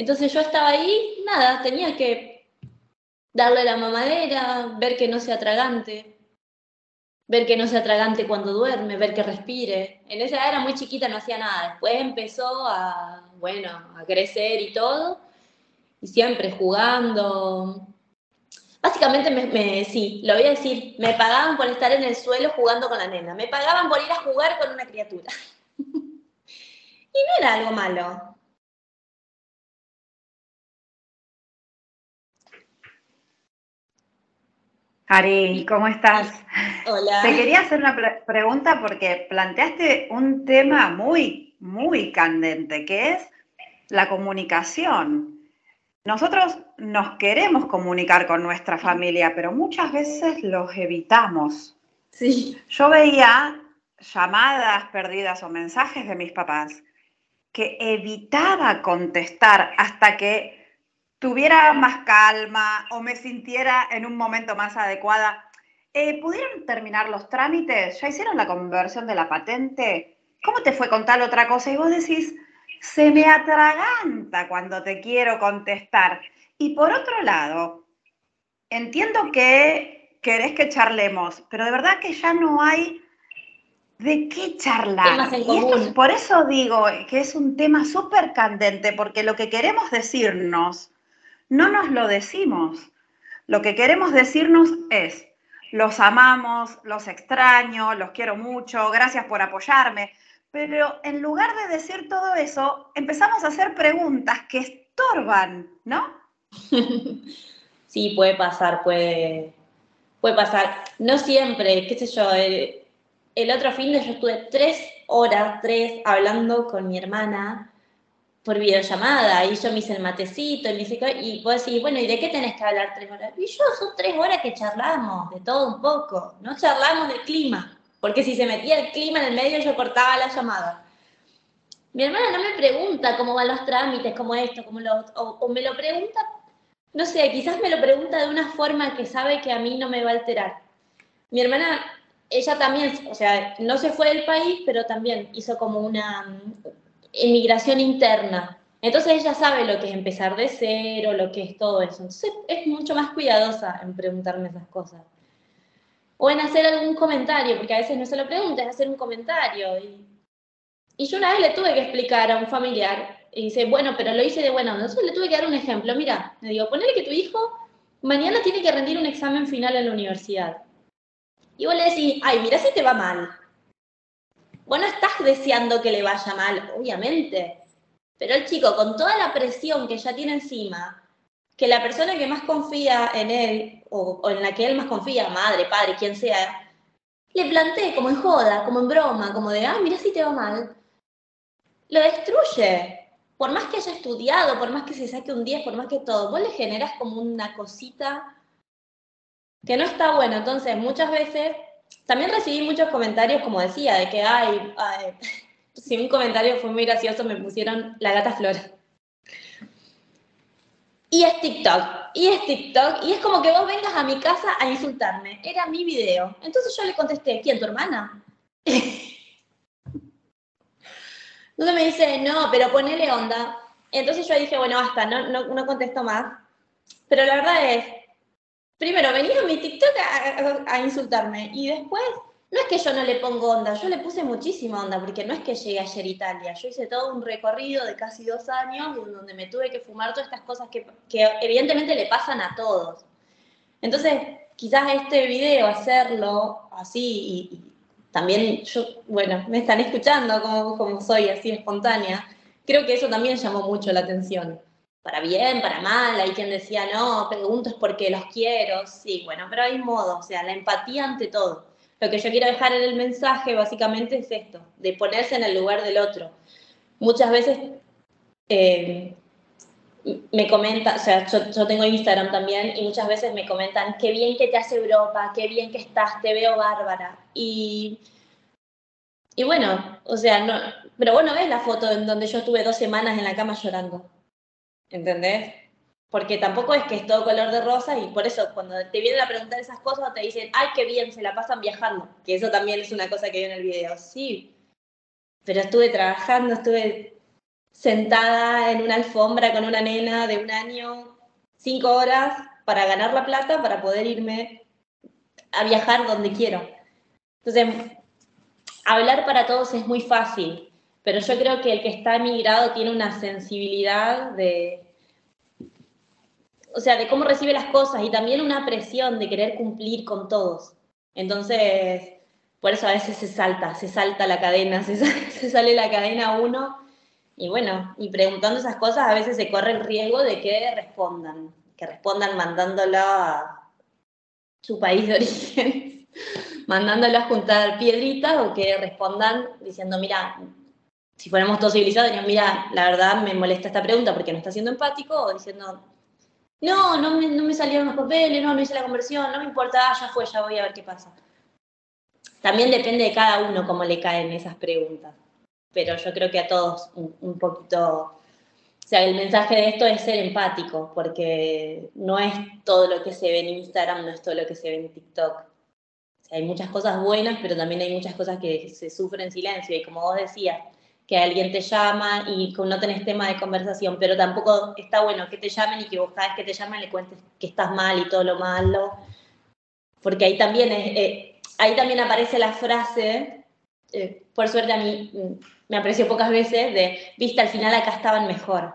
entonces yo estaba ahí, nada, tenía que darle la mamadera, ver que no sea tragante, ver que no se atragante cuando duerme, ver que respire. En esa edad era muy chiquita, no hacía nada. Después empezó a, bueno, a crecer y todo, y siempre jugando. Básicamente, me, sí, lo voy a decir, me pagaban por estar en el suelo jugando con la nena, me pagaban por ir a jugar con una criatura. [laughs] y no era algo malo. Ari, ¿cómo estás? Hola. Te quería hacer una pre pregunta porque planteaste un tema muy, muy candente, que es la comunicación. Nosotros nos queremos comunicar con nuestra familia, pero muchas veces los evitamos. Sí. Yo veía llamadas perdidas o mensajes de mis papás que evitaba contestar hasta que tuviera más calma o me sintiera en un momento más adecuada. Eh, ¿Pudieron terminar los trámites? ¿Ya hicieron la conversión de la patente? ¿Cómo te fue con tal otra cosa? Y vos decís, se me atraganta cuando te quiero contestar. Y por otro lado, entiendo que querés que charlemos, pero de verdad que ya no hay de qué charlar. Y esto, por eso digo que es un tema súper candente, porque lo que queremos decirnos no nos lo decimos. Lo que queremos decirnos es, los amamos, los extraño, los quiero mucho, gracias por apoyarme. Pero en lugar de decir todo eso, empezamos a hacer preguntas que estorban, ¿no? [laughs] Sí, puede pasar, puede, puede pasar. No siempre, qué sé yo, el, otro fin de yo estuve tres horas, tres, hablando con mi hermana por videollamada, y yo me hice el matecito, y, me hice, y vos decís, bueno, ¿y de qué tenés que hablar tres horas? Y yo, son tres horas que charlamos, de todo un poco, no charlamos del clima, porque si se metía el clima en el medio yo cortaba la llamada. Mi hermana no me pregunta cómo van los trámites, cómo esto, cómo lo o, o me lo pregunta, no sé, quizás me lo pregunta de una forma que sabe que a mí no me va a alterar. Mi hermana, ella también, o sea, no se fue del país, pero también hizo como una, emigración interna. Entonces ella sabe lo que es empezar de cero, lo que es todo eso. Entonces es mucho más cuidadosa en preguntarme esas cosas. O en hacer algún comentario, porque a veces no se lo pregunta, es hacer un comentario. Y, yo una vez le tuve que explicar a un familiar, y dice, bueno, pero lo hice de buena onda. Entonces le tuve que dar un ejemplo. Mira, le digo, ponele que tu hijo mañana tiene que rendir un examen final en la universidad. Y vos le decís, ay, mira si te va mal. Vos no estás deseando que le vaya mal, obviamente. Pero el chico, con toda la presión que ya tiene encima, que la persona que más confía en él, o, en la que él más confía, madre, padre, quien sea, le plantee como en joda, como en broma, como de, ah, mira si te va mal, lo destruye. Por más que haya estudiado, por más que se saque un 10, por más que todo, vos le generas como una cosita que no está bueno. Entonces, muchas veces, también recibí muchos comentarios, como decía, de que, ay, ay [laughs] si un comentario fue muy gracioso, me pusieron la gata flora. Y es TikTok, y es TikTok, y es como que vos vengas a mi casa a insultarme. Era mi video. Entonces yo le contesté, ¿quién, tu hermana? [laughs] Entonces me dice, no, pero ponele onda. Entonces yo dije, bueno, basta, no, no, no contesto más. Pero la verdad es, primero, venís a mi TikTok a, insultarme y después, no es que yo no le pongo onda, yo le puse muchísima onda, porque no es que llegué ayer a Italia, yo hice todo un recorrido de casi dos años donde me tuve que fumar todas estas cosas que, que evidentemente le pasan a todos. Entonces, quizás este video, hacerlo así y, y también yo, bueno, me están escuchando como, como soy, así espontánea, creo que eso también llamó mucho la atención. Para bien, para mal, hay quien decía, no, pregunto es porque los quiero, sí, bueno, pero hay modo, o sea, la empatía ante todo. Lo que yo quiero dejar en el mensaje básicamente es esto, de ponerse en el lugar del otro. Muchas veces eh, me comentan, o sea, yo, yo, tengo Instagram también y muchas veces me comentan, qué bien que te hace Europa, qué bien que estás, te veo bárbara. Y, y bueno, o sea, no, pero bueno, ves la foto en donde yo estuve dos semanas en la cama llorando, ¿entendés? Porque tampoco es que es todo color de rosa y por eso cuando te vienen a preguntar esas cosas te dicen, ay, qué bien, se la pasan viajando, que eso también es una cosa que vi en el video. Sí, pero estuve trabajando, estuve sentada en una alfombra con una nena de un año, cinco horas, para ganar la plata, para poder irme a viajar donde quiero. Entonces, hablar para todos es muy fácil, pero yo creo que el que está emigrado tiene una sensibilidad de, o sea, de cómo recibe las cosas y también una presión de querer cumplir con todos. Entonces, por eso a veces se salta, se salta la cadena, [laughs] se sale, la cadena uno y bueno, y preguntando esas cosas a veces se corre el riesgo de que respondan, que respondan mandándolo a su país de origen, [laughs] mandándolo a juntar piedritas o que respondan diciendo, mira, si fuéramos todos civilizados, dirían, mira, la verdad me molesta esta pregunta porque no está siendo empático, o diciendo, no, no me, no me salieron los papeles, no, no hice la conversión, no me importa, ya fue, ya voy a ver qué pasa. También depende de cada uno cómo le caen esas preguntas pero yo creo que a todos un, un, poquito, o sea, el mensaje de esto es ser empático, porque no es todo lo que se ve en Instagram, no es todo lo que se ve en TikTok. Hay muchas cosas buenas, pero también hay muchas cosas que se sufren en silencio, y como vos decías, que alguien te llama y no tenés tema de conversación, pero tampoco está bueno que te llamen y que vos cada vez que te llaman le cuentes que estás mal y todo lo malo, porque ahí también, es, eh, ahí también aparece la frase, eh, por suerte a mí me apreció pocas veces de, viste, al final acá estaban mejor.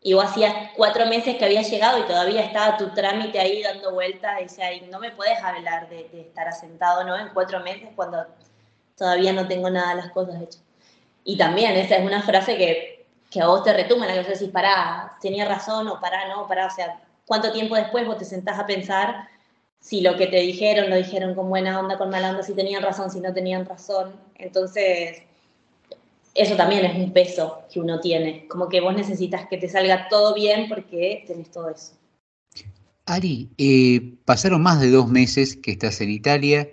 Y vos hacías cuatro meses que había llegado y todavía estaba tu trámite ahí dando vueltas. Y, y no me puedes hablar de, de, estar asentado, ¿no? En cuatro meses cuando todavía no tengo nada de las cosas hechas. Y también esa es una frase que, que a vos te retuma, la que vos decís, pará, tenía razón o pará, no, pará. O sea, ¿cuánto tiempo después vos te sentás a pensar si lo que te dijeron lo dijeron con buena onda, con mala onda, si tenían razón, si no tenían razón? Entonces eso también es un peso que uno tiene, como que vos necesitas que te salga todo bien porque tenés todo eso. Ari, eh, pasaron más de dos meses que estás en Italia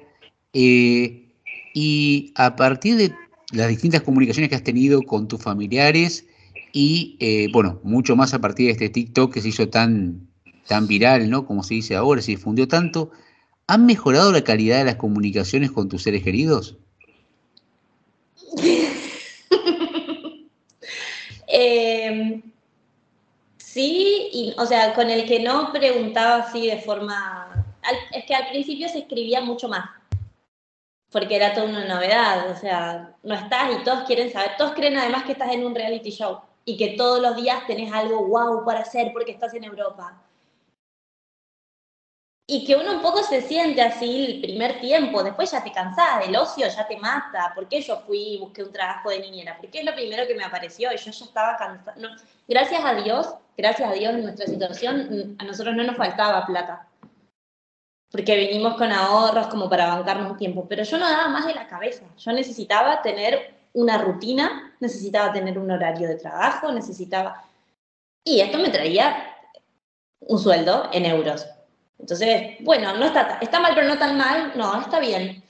eh, y a partir de las distintas comunicaciones que has tenido con tus familiares y, eh, bueno, mucho más a partir de este TikTok que se hizo tan, tan viral, ¿no? Como se dice ahora, se difundió tanto, ¿han mejorado la calidad de las comunicaciones con tus seres queridos? [laughs] Eh, sí, y, o sea, con el que no preguntaba así de forma... Es que al principio se escribía mucho más, porque era toda una novedad, o sea, no estás y todos quieren saber, todos creen además que estás en un reality show y que todos los días tenés algo wow para hacer porque estás en Europa. y que uno un poco se siente así el primer tiempo, después ya te cansás, el ocio ya te mata. ¿Por qué yo fui y busqué un trabajo de niñera? Porque es lo primero que me apareció y yo ya estaba cansada. No, gracias a Dios, gracias a Dios en nuestra situación, a nosotros no nos faltaba plata. Porque vinimos con ahorros como para bancarnos un tiempo. Pero yo no daba más de la cabeza. Yo necesitaba tener una rutina, necesitaba tener un horario de trabajo, necesitaba... Y esto me traía un sueldo en euros entonces, bueno, no está, está mal, pero no tan mal, no, está bien.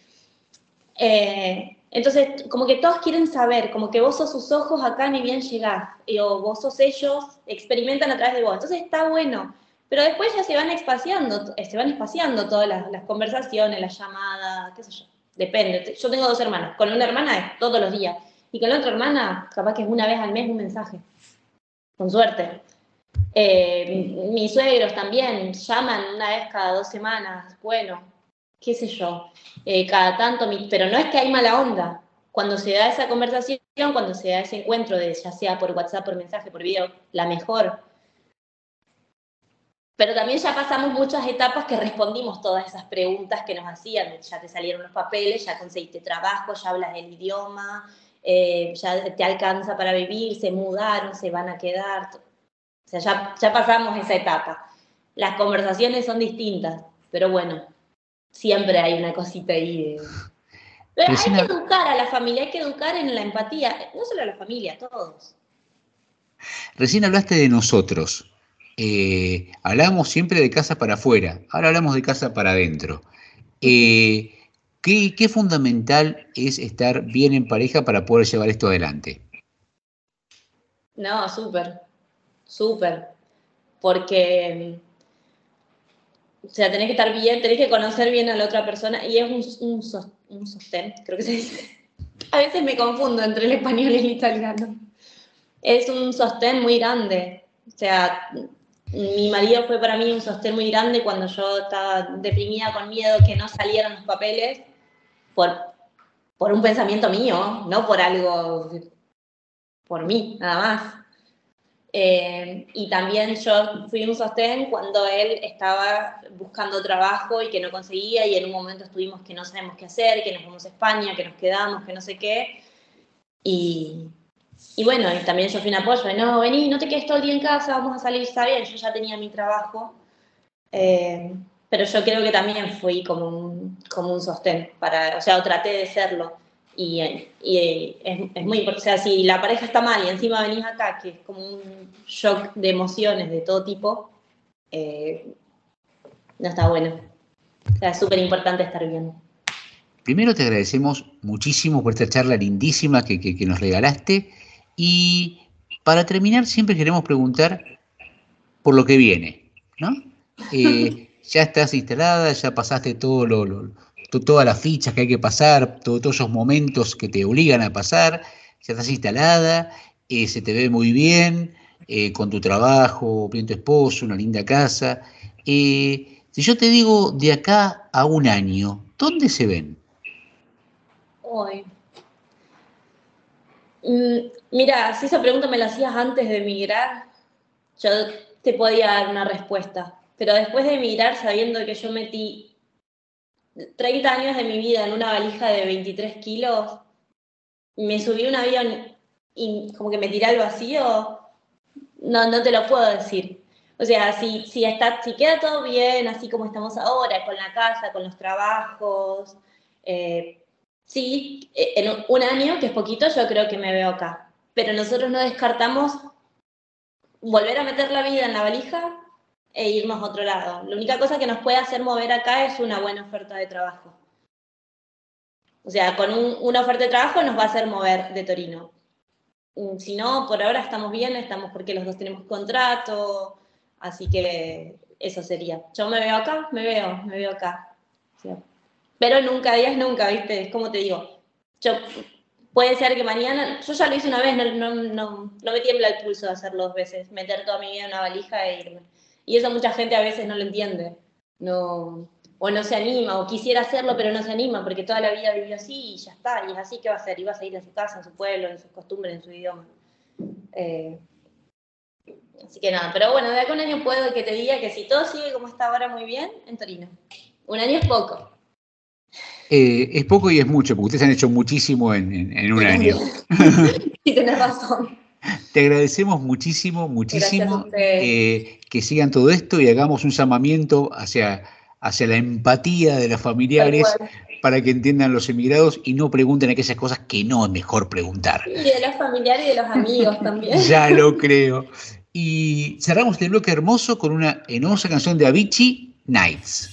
Eh, entonces, como que todos quieren saber, como que vos sos sus ojos acá ni bien llegás, o vos sos ellos, experimentan a través de vos. Entonces está bueno, pero después ya se van espaciando, se van espaciando todas las, las conversaciones, las llamadas, qué sé yo, depende. Yo tengo dos hermanas, con una hermana es todos los días, y con la otra hermana capaz que es una vez al mes un mensaje, con suerte. Eh, mis suegros también llaman una vez cada dos semanas, bueno, qué sé yo, eh, cada tanto, pero no es que hay mala onda. Cuando se da esa conversación, cuando se da ese encuentro, de, ya sea por WhatsApp, por mensaje, por video, la mejor. Pero también ya pasamos muchas etapas que respondimos todas esas preguntas que nos hacían. Ya te salieron los papeles, ya conseguiste trabajo, ya hablas el idioma, eh, ya te alcanza para vivir, se mudaron, se van a quedar sea, ya, pasamos esa etapa. Las conversaciones son distintas, pero bueno, siempre hay una cosita ahí [laughs] Pero hay que educar a la familia, hay que educar en la empatía, no solo a la familia, a todos. Recién hablaste de nosotros. Eh, hablamos siempre de casa para afuera, ahora hablamos de casa para adentro. Eh, ¿qué, ¿Qué fundamental es estar bien en pareja para poder llevar esto adelante? No, súper súper, porque, o sea, tenés que estar bien, tenés que conocer bien a la otra persona y es un, un, sostén, creo que se dice. A veces me confundo entre el español y el italiano. Es un sostén muy grande, o sea, mi marido fue para mí un sostén muy grande cuando yo estaba deprimida con miedo que no salieran los papeles por, por un pensamiento mío, no por algo, por mí, nada más. Eh, y también yo fui un sostén cuando él estaba buscando trabajo y que no conseguía y en un momento estuvimos que no sabemos qué hacer, que nos vamos a España, que nos quedamos, que no sé qué. Y, y bueno, y también yo fui un apoyo, no, vení, no te quedes todo el día en casa, vamos a salir, está bien, yo ya tenía mi trabajo. Eh, pero yo creo que también fui como un, como un sostén, para, o sea, traté de serlo. Y, es, muy importante, o sea, si la pareja está mal y encima venís acá, que es como un shock de emociones de todo tipo, eh, no está bueno. O sea, es súper importante estar bien. Primero te agradecemos muchísimo por esta charla lindísima que, que, nos regalaste y para terminar siempre queremos preguntar por lo que viene, ¿no? Eh, [laughs] ya estás instalada, ya pasaste todo lo, lo, todas las fichas que hay que pasar, todos esos momentos que te obligan a pasar, ya estás instalada, eh, se te ve muy bien, eh, con tu trabajo, bien tu esposo, una linda casa. Si yo te digo de acá a un año, ¿dónde se ven? Hoy. Mm, mira, si esa pregunta me la hacías antes de emigrar, yo te podía dar una respuesta. Pero después de emigrar, sabiendo que yo metí 30 años de mi vida en una valija de 23 kilos, me subí a un avión y como que me tiré al vacío, no, no te lo puedo decir. O sea, si, si, está, si queda todo bien, así como estamos ahora, con la casa, con los trabajos, eh, sí, en un año, que es poquito, yo creo que me veo acá. Pero nosotros no descartamos volver a meter la vida en la valija e irnos a otro lado. La única cosa que nos puede hacer mover acá es una buena oferta de trabajo. O sea, con una oferta de trabajo nos va a hacer mover de Torino. Mm, si no, por ahora estamos bien, estamos porque los dos tenemos contrato, así que eso sería. Yo me veo acá, me veo, me veo acá. pero nunca días nunca, ¿viste? Es como te digo. Yo, puede ser que mañana, yo ya lo hice una vez, no, no, no, no me tiembla el pulso de hacerlo dos veces, meter toda mi vida en una valija e irme. Y eso mucha gente a veces no lo entiende. No, o no se anima, o quisiera hacerlo, pero no se anima, porque toda la vida vivió así y ya está, y es así que va a ser, y va a seguir en su casa, en su pueblo, en sus costumbres, en su idioma. Eh, Así que nada, pero bueno, de acá un año puedo que te diga que si todo sigue como está ahora muy bien, en Torino. Un año es poco. Eh, es poco y es mucho, porque ustedes han hecho muchísimo en, en- en un año. [laughs] Y tenés razón. Te agradecemos muchísimo, muchísimo eh, que sigan todo esto y hagamos un llamamiento hacia, hacia la empatía de los familiares para que entiendan los emigrados y no pregunten aquellas cosas que no es mejor preguntar. Y de los familiares y de los amigos también. [laughs] Ya lo creo. Y cerramos este bloque hermoso con una hermosa canción de Avicii, Nights.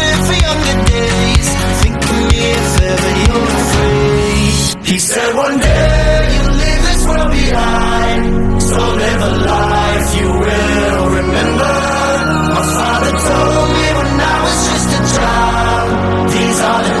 He said one day you'll leave this world behind, so live a life you will remember. My father told me when I was just a child, these are the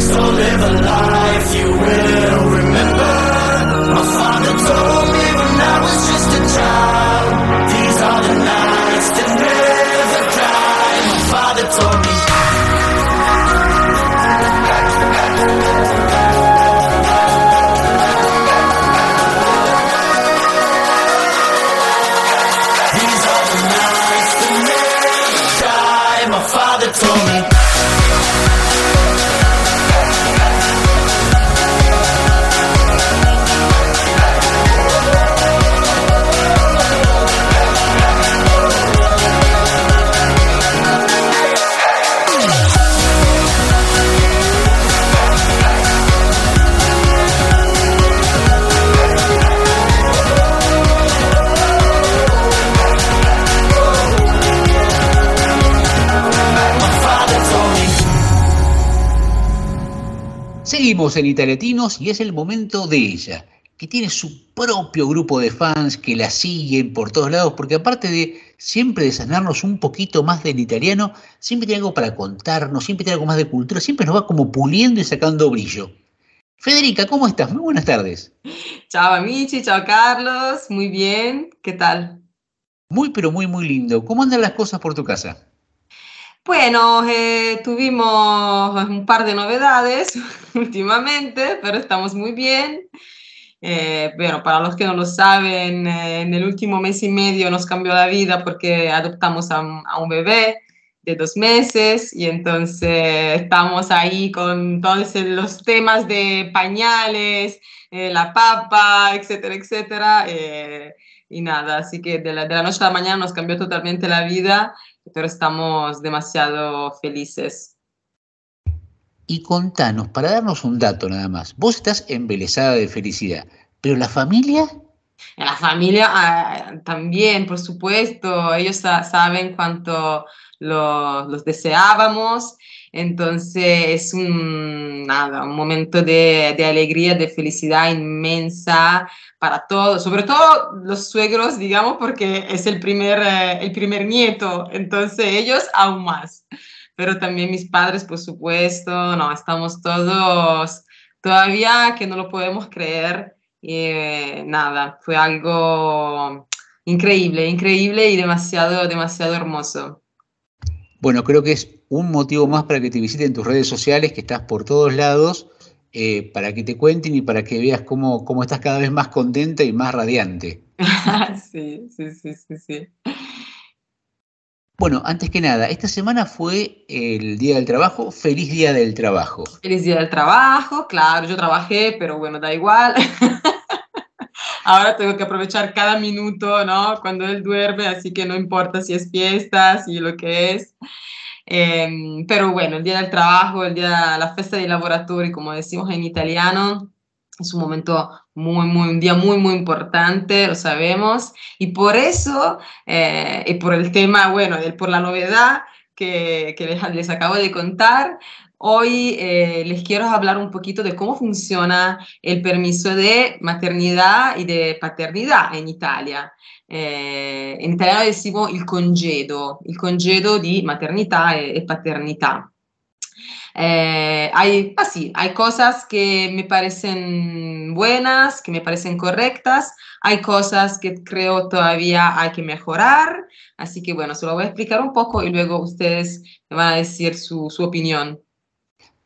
so live a life you will remember. My father told me Seguimos en Italiatinos y es el momento de ella, que tiene su propio grupo de fans que la siguen por todos lados, porque aparte de siempre de sanarnos un poquito más del italiano, siempre tiene algo para contarnos, siempre tiene algo más de cultura, siempre nos va como puliendo y sacando brillo. Federica, ¿cómo estás? Muy buenas tardes. Ciao amici, ciao Carlos, muy bien, ¿qué tal? Muy, pero muy, muy lindo. ¿Cómo andan las cosas por tu casa? Bueno, eh, tuvimos un par de novedades [laughs] últimamente, pero estamos muy bien. Eh, bueno, para los que no lo saben, eh, en el último mes y medio nos cambió la vida porque adoptamos a a un bebé de dos meses y entonces estamos ahí con todos los temas de pañales, eh, la papa, etcétera, etcétera. Y nada, así que de la, de la noche a la mañana nos cambió totalmente la vida, pero estamos demasiado felices. Y contanos, para darnos un dato nada más, vos estás embelesada de felicidad, pero la familia, la familia ah, también, por supuesto, ellos sa- saben cuánto lo- los deseábamos, entonces es un, nada, un momento de, de alegría, de felicidad inmensa para todos, sobre todo los suegros, digamos, porque es el primer, eh, el primer nieto, entonces ellos aún más, pero también mis padres, por supuesto, no, estamos todos todavía que no lo podemos creer Y nada, fue algo increíble, increíble y demasiado, demasiado hermoso. Bueno, creo que es un motivo más para que te visiten tus redes sociales, que estás por todos lados, eh, para que te cuenten y para que veas cómo, cómo estás cada vez más contenta y más radiante. [laughs] sí, sí, sí, sí, sí. Bueno, antes que nada, esta semana fue el Día del Trabajo. Feliz Día del Trabajo. Feliz Día del Trabajo, claro, yo trabajé, pero bueno, da igual. [laughs] Ahora tengo que aprovechar cada minuto, ¿no? Cuando él duerme, así que no importa si es fiesta, si lo que es. Eh, pero bueno, el Día del Trabajo, el día, la fiesta dei lavoratori, como decimos en italiano, es un momento muy, muy, un día muy, muy importante, lo sabemos, y por eso, eh, y por el tema, bueno, por la novedad que, que les, les, acabo de contar, hoy eh, les quiero hablar un poquito de cómo funciona el permiso de maternidad y de paternidad en Italia. Eh, in italiano decimos il congedo, il congedo di maternità e, e paternità. Eh, hay, ah, sí, hay cosas que me parecen buenas, que me parecen correctas, hay cosas que creo todavía hay que mejorar, así que bueno, se lo voy a explicar un poco y luego ustedes me van a decir su, su opinión.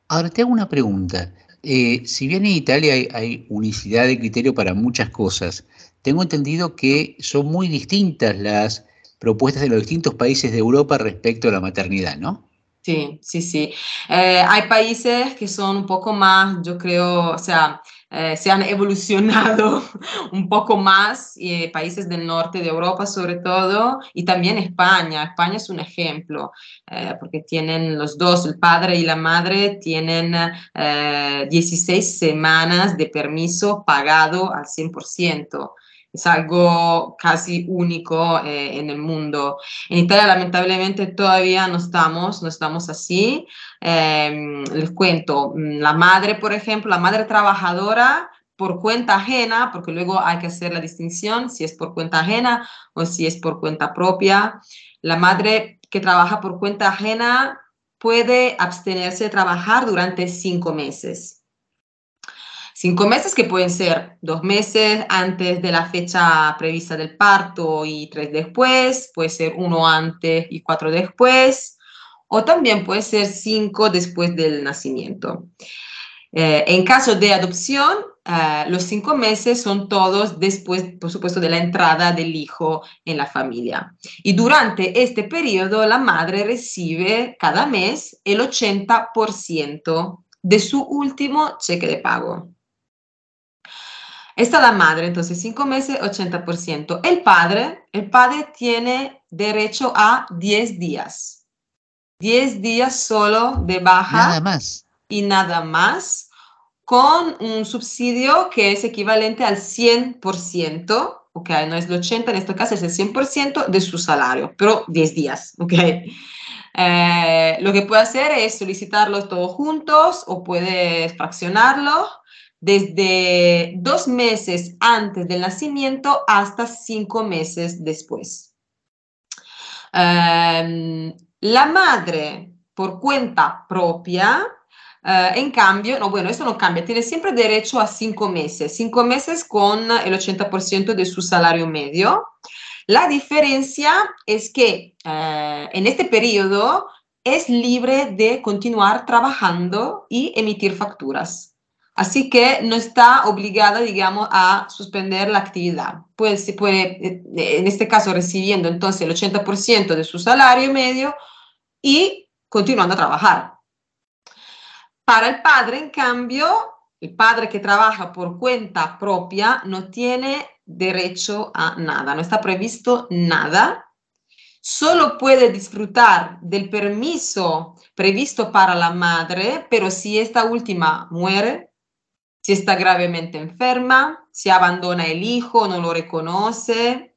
Ahora te hago una pregunta. Eh, si bien en Italia hay, unicidad de criterio para muchas cosas, tengo entendido que son muy distintas las propuestas de los distintos países de Europa respecto a la maternidad, ¿no? Sí, sí, sí. Eh, hay países que son un poco más, yo creo, o sea, eh, se han evolucionado [laughs] un poco más, eh, países del norte de Europa sobre todo, y también España. España es un ejemplo, eh, porque tienen los dos, el padre y la madre, tienen 16 semanas de permiso pagado al 100% es algo casi único eh, en el mundo. En Italia lamentablemente todavía no estamos, no estamos así. Eh, les cuento, mm, la madre, por ejemplo, la madre trabajadora por cuenta ajena, porque luego hay que hacer la distinción si es por cuenta ajena o si es por cuenta propia. La madre que trabaja por cuenta ajena puede abstenerse de trabajar durante cinco meses. Cinco meses que pueden ser dos meses antes de la fecha prevista del parto y tres después, puede ser uno antes y cuatro después, o también puede ser cinco después del nacimiento. Eh, en caso de adopción, eh, los cinco meses son todos después, por supuesto, de la entrada del hijo en la familia. Y durante este periodo, la madre recibe cada mes el 80% de su último cheque de pago. Esta la madre, entonces cinco meses, 80%. El padre, el padre tiene derecho a 10 días. 10 días solo de baja. Nada más. Y nada más, con un subsidio que es equivalente al 100%, ok, no es el 80, en este caso es el 100% de su salario, pero 10 días, ok. Eh, lo que puede hacer es solicitarlos todos juntos o puede fraccionarlo desde dos meses antes del nacimiento hasta cinco meses después. Em, la madre por cuenta propia, eh, en cambio, no, bueno, eso no cambia, tiene siempre derecho a cinco meses, cinco meses con el 80% de su salario medio. La diferencia es que eh, en este periodo es libre de continuar trabajando y emitir facturas. Así que no está obligada, digamos, a suspender la actividad. Pues se puede, eh, en este caso, recibiendo entonces el 80% de su salario medio y continuando a trabajar. Para el padre, en cambio, el padre que trabaja por cuenta propia no tiene derecho a nada, no está previsto nada. Solo puede disfrutar del permiso previsto para la madre, pero si esta última muere, si está gravemente enferma, si abandona el hijo, no lo reconoce,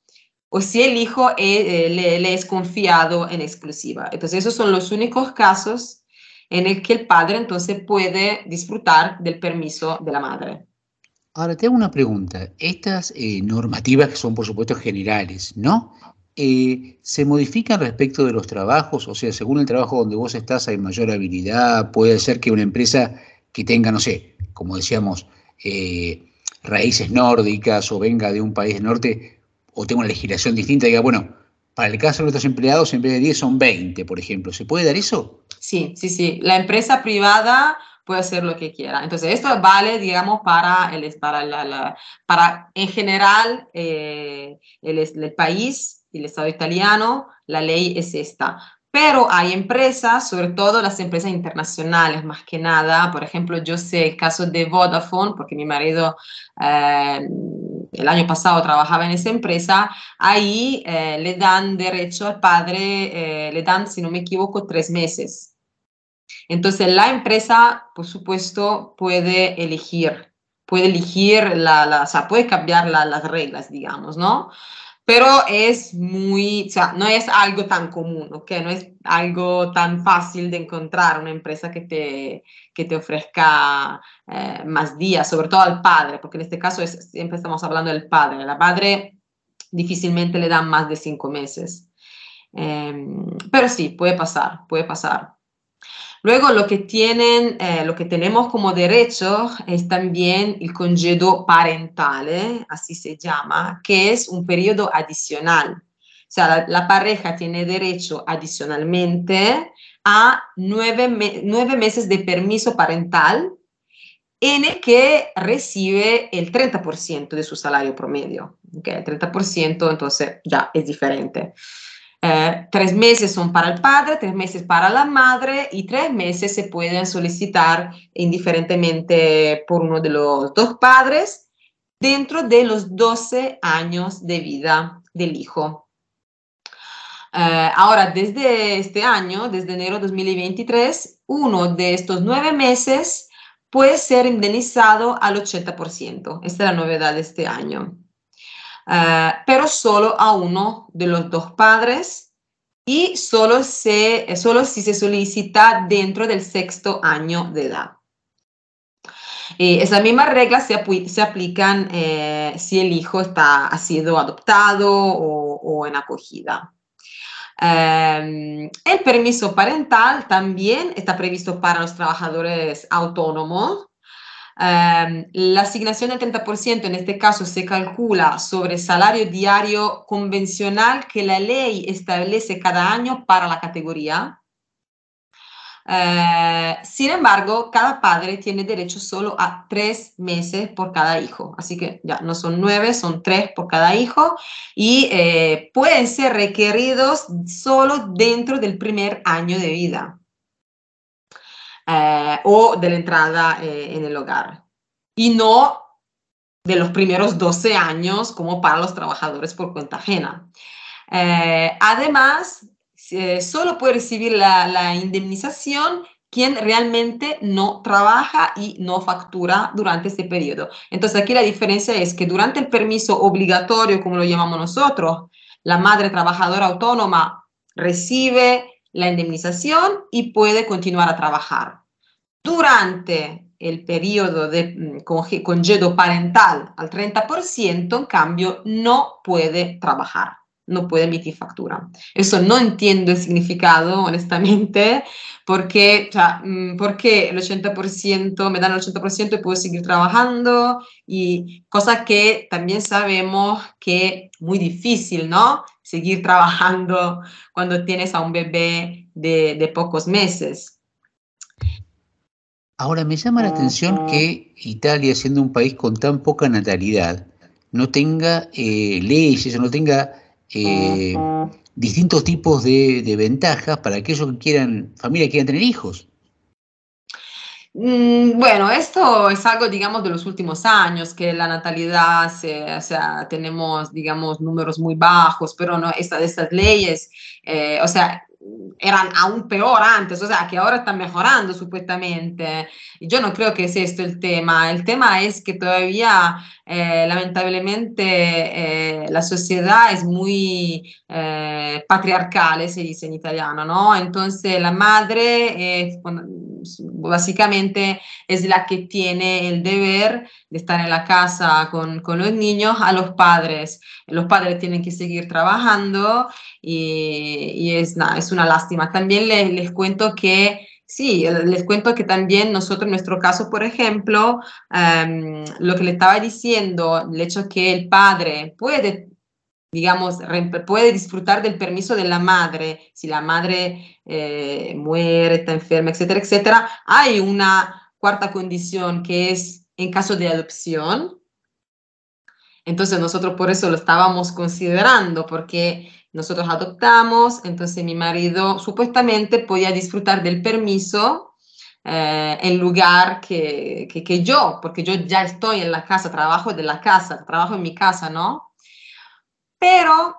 o si el hijo eh, le, es confiado en exclusiva. Entonces, esos son los únicos casos en el que el padre entonces puede disfrutar del permiso de la madre. Ahora te hago una pregunta. Estas eh, normativas que son por supuesto generales, ¿no? Eh, ¿Se modifican respecto de los trabajos? O sea, según el trabajo donde vos estás hay mayor habilidad, puede ser que una empresa que tenga, no sé, como decíamos, eh, raíces nórdicas o venga de un país del norte o tenga una legislación distinta, diga, bueno, para el caso de nuestros empleados en vez de 10 son 20, por ejemplo. ¿Se puede dar eso? Sí, sí, sí. La empresa privada puede hacer lo que quiera. Entonces, esto vale, digamos, para, el, para, la, para en general eh, el, el país, el Estado italiano, la ley es esta. Pero hay empresas, sobre todo las empresas internacionales, más que nada. Por ejemplo, yo sé el caso de Vodafone, porque mi marido eh, el año pasado trabajaba en esa empresa. Ahí eh, le dan derecho al padre, le dan, si no me equivoco, tres meses entonces la empresa, por supuesto, puede elegir, puede elegir, la, la o sea, puede cambiar las reglas, digamos, ¿no? Pero es muy, o sea, no es algo tan común, ¿ok? No es algo tan fácil de encontrar una empresa que te, que te ofrezca eh, más días, sobre todo al padre, porque en este caso es, siempre estamos hablando del padre. La madre difícilmente le dan más de cinco meses. Em, pero sí, puede pasar, puede pasar. Luego lo que tienen, eh, lo que tenemos como derecho es también el congedo parental, así se llama, que es un periodo adicional. O sea, la, pareja tiene derecho adicionalmente a nueve, meses de permiso parental en el que recibe el 30% de su salario promedio. Okay, el 30% entonces ya es diferente. Eh, tres meses son para el padre, tres meses para la madre y tres meses se pueden solicitar indiferentemente por uno de los dos padres dentro de los 12 años de vida del hijo. Eh, ahora, desde este año, desde enero 2023, uno de estos nueve meses puede ser indemnizado al 80%. Esta es la novedad de este año. Eh, pero solo a uno de los dos padres y solo, se, solo si se solicita dentro del sexto año de edad. Eh, esas mismas reglas se, aplican eh, si el hijo está, ha sido adoptado o, o en acogida. el permiso parental también está previsto para los trabajadores autónomos Em, la asignación del 30% en este caso se calcula sobre salario diario convencional que la ley establece cada año para la categoría. Eh, sin embargo, cada padre tiene derecho solo a tres meses por cada hijo. Así que ya no son nueve, son tres por cada hijo y eh, pueden ser requeridos solo dentro del primer año de vida. Eh, o de la entrada eh, en el hogar. Y no de los primeros 12 años como para los trabajadores por cuenta ajena. Eh, además, solo puede recibir la, la, indemnización quien realmente no trabaja y no factura durante este periodo. Entonces aquí la diferencia es que durante el permiso obligatorio, como lo llamamos nosotros, la madre trabajadora autónoma recibe la indemnización y puede continuar a trabajar. Durante el periodo de mm, congedo parental al 30%, en cambio, no puede trabajar, no puede emitir factura. Eso no entiendo el significado, [laughs] honestamente, porque, mm, porque el 80%, me dan el 80% y puedo seguir trabajando, y cosa que también sabemos que es muy difícil, ¿no? Seguir trabajando cuando tienes a un bebé de, de pocos meses. Ahora, me llama la atención que Italia, siendo un país con tan poca natalidad, no tenga eh, leyes o no tenga eh, distintos tipos de, ventajas para aquellos que quieran, familias que quieran tener hijos. Mm, bueno, esto es algo, digamos, de los últimos años, que la natalidad, o sea, tenemos, digamos, números muy bajos, pero no, esta, estas leyes, eh, o sea, eran aún peor antes, o sea, que ahora están mejorando supuestamente. Yo no creo que es esto el tema. El tema es que todavía, eh, lamentablemente, eh, la sociedad es muy eh, patriarcal, se dice en italiano, ¿no? Entonces, la madre básicamente es la que tiene el deber de estar en la casa con, con los niños a los padres. Los padres tienen que seguir trabajando y, es, es una lástima. También les, les cuento que Sí, eh, les cuento que también nosotros, en nuestro caso, por ejemplo, em, lo que le estaba diciendo, el hecho que el padre puede, digamos, puede disfrutar del permiso de la madre, si la madre eh, muere, está enferma, etcétera, etcétera, hay una cuarta condición que es en caso de adopción. Entonces nosotros por eso lo estábamos considerando, porque nosotros adoptamos, entonces mi marido supuestamente podía disfrutar del permiso eh, en lugar que, que, yo, porque yo ya estoy en la casa, trabajo de la casa, trabajo en mi casa, ¿no? Pero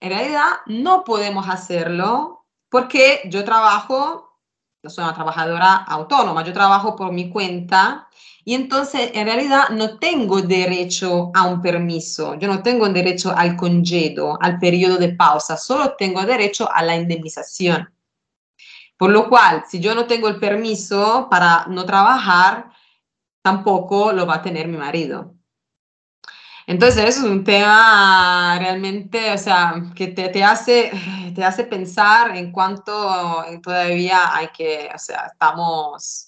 en realidad no podemos hacerlo porque yo trabajo, yo soy una trabajadora autónoma, yo trabajo por mi cuenta y entonces en realidad no tengo derecho a un permiso, yo no tengo derecho al congedo, al periodo de pausa, solo tengo derecho a la indemnización. Por lo cual, si yo no tengo el permiso para no trabajar, tampoco lo va a tener mi marido. Entonces, eso es un tema realmente, o sea, que te, te, hace, te hace pensar en cuánto todavía hay que, o sea, estamos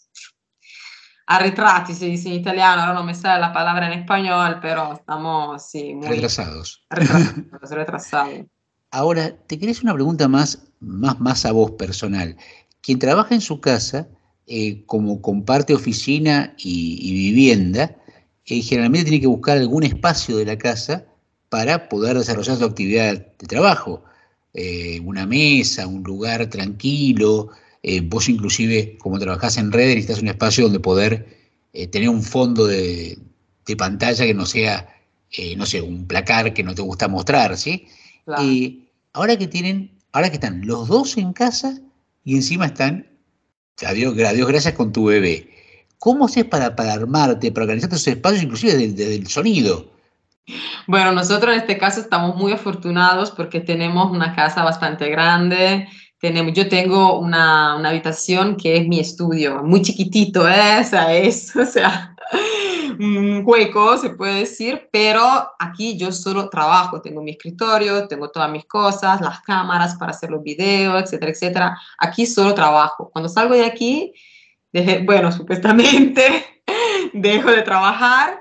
arretrati, se dice en italiano, ahora no me sale la palabra en español, pero estamos sí, muy retrasados. Retrasados, retrasados. Ahora, te quería hacer una pregunta más, más, más a vos personal. Quien trabaja en su casa, eh, como comparte oficina y, vivienda, eh, generalmente tiene que buscar algún espacio de la casa para poder desarrollar su actividad de trabajo. Eh, una mesa, un lugar tranquilo, eh, vos inclusive, como trabajás en redes, necesitas un espacio donde poder eh, tener un fondo de, pantalla que no sea, eh, no sé, un placar que no te gusta mostrar, ¿sí? ahora que tienen, ahora que están los dos en casa y encima están, adiós, adiós gracias, con tu bebé. ¿Cómo haces para, para armarte, para organizar esos espacios, inclusive desde el sonido? Bueno, nosotros en este caso estamos muy afortunados porque tenemos una casa bastante grande, tenemos, yo tengo una, una, habitación que es mi estudio, muy chiquitito, ¿eh? o sea, es, [laughs] o sea, un hueco, se puede decir, pero aquí yo solo trabajo, tengo mi escritorio, tengo todas mis cosas, las cámaras para hacer los videos, etcétera, etcétera. Aquí solo trabajo. Cuando salgo de aquí, bueno, [laughs] supuestamente dejo de trabajar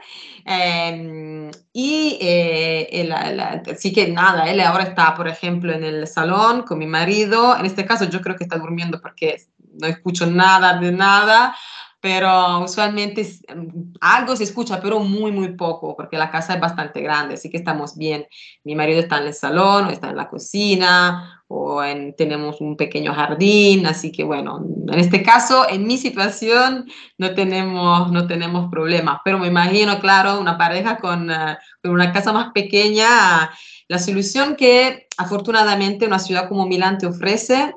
Em, y eh, sí que nada, él ahora está, por ejemplo, en el salón con mi marido. En este caso yo creo que está durmiendo porque no escucho nada de nada, pero usualmente em, algo se escucha, pero muy, muy poco, porque la casa es bastante grande, así que estamos bien. Mi marido está en el salón, está en la cocina, o en, tenemos un pequeño jardín, así que bueno, en este caso, en mi situación, no tenemos, no tenemos problemas, pero me imagino, claro, una pareja con, eh, con una casa más pequeña, la solución que afortunadamente una ciudad como Milán te ofrece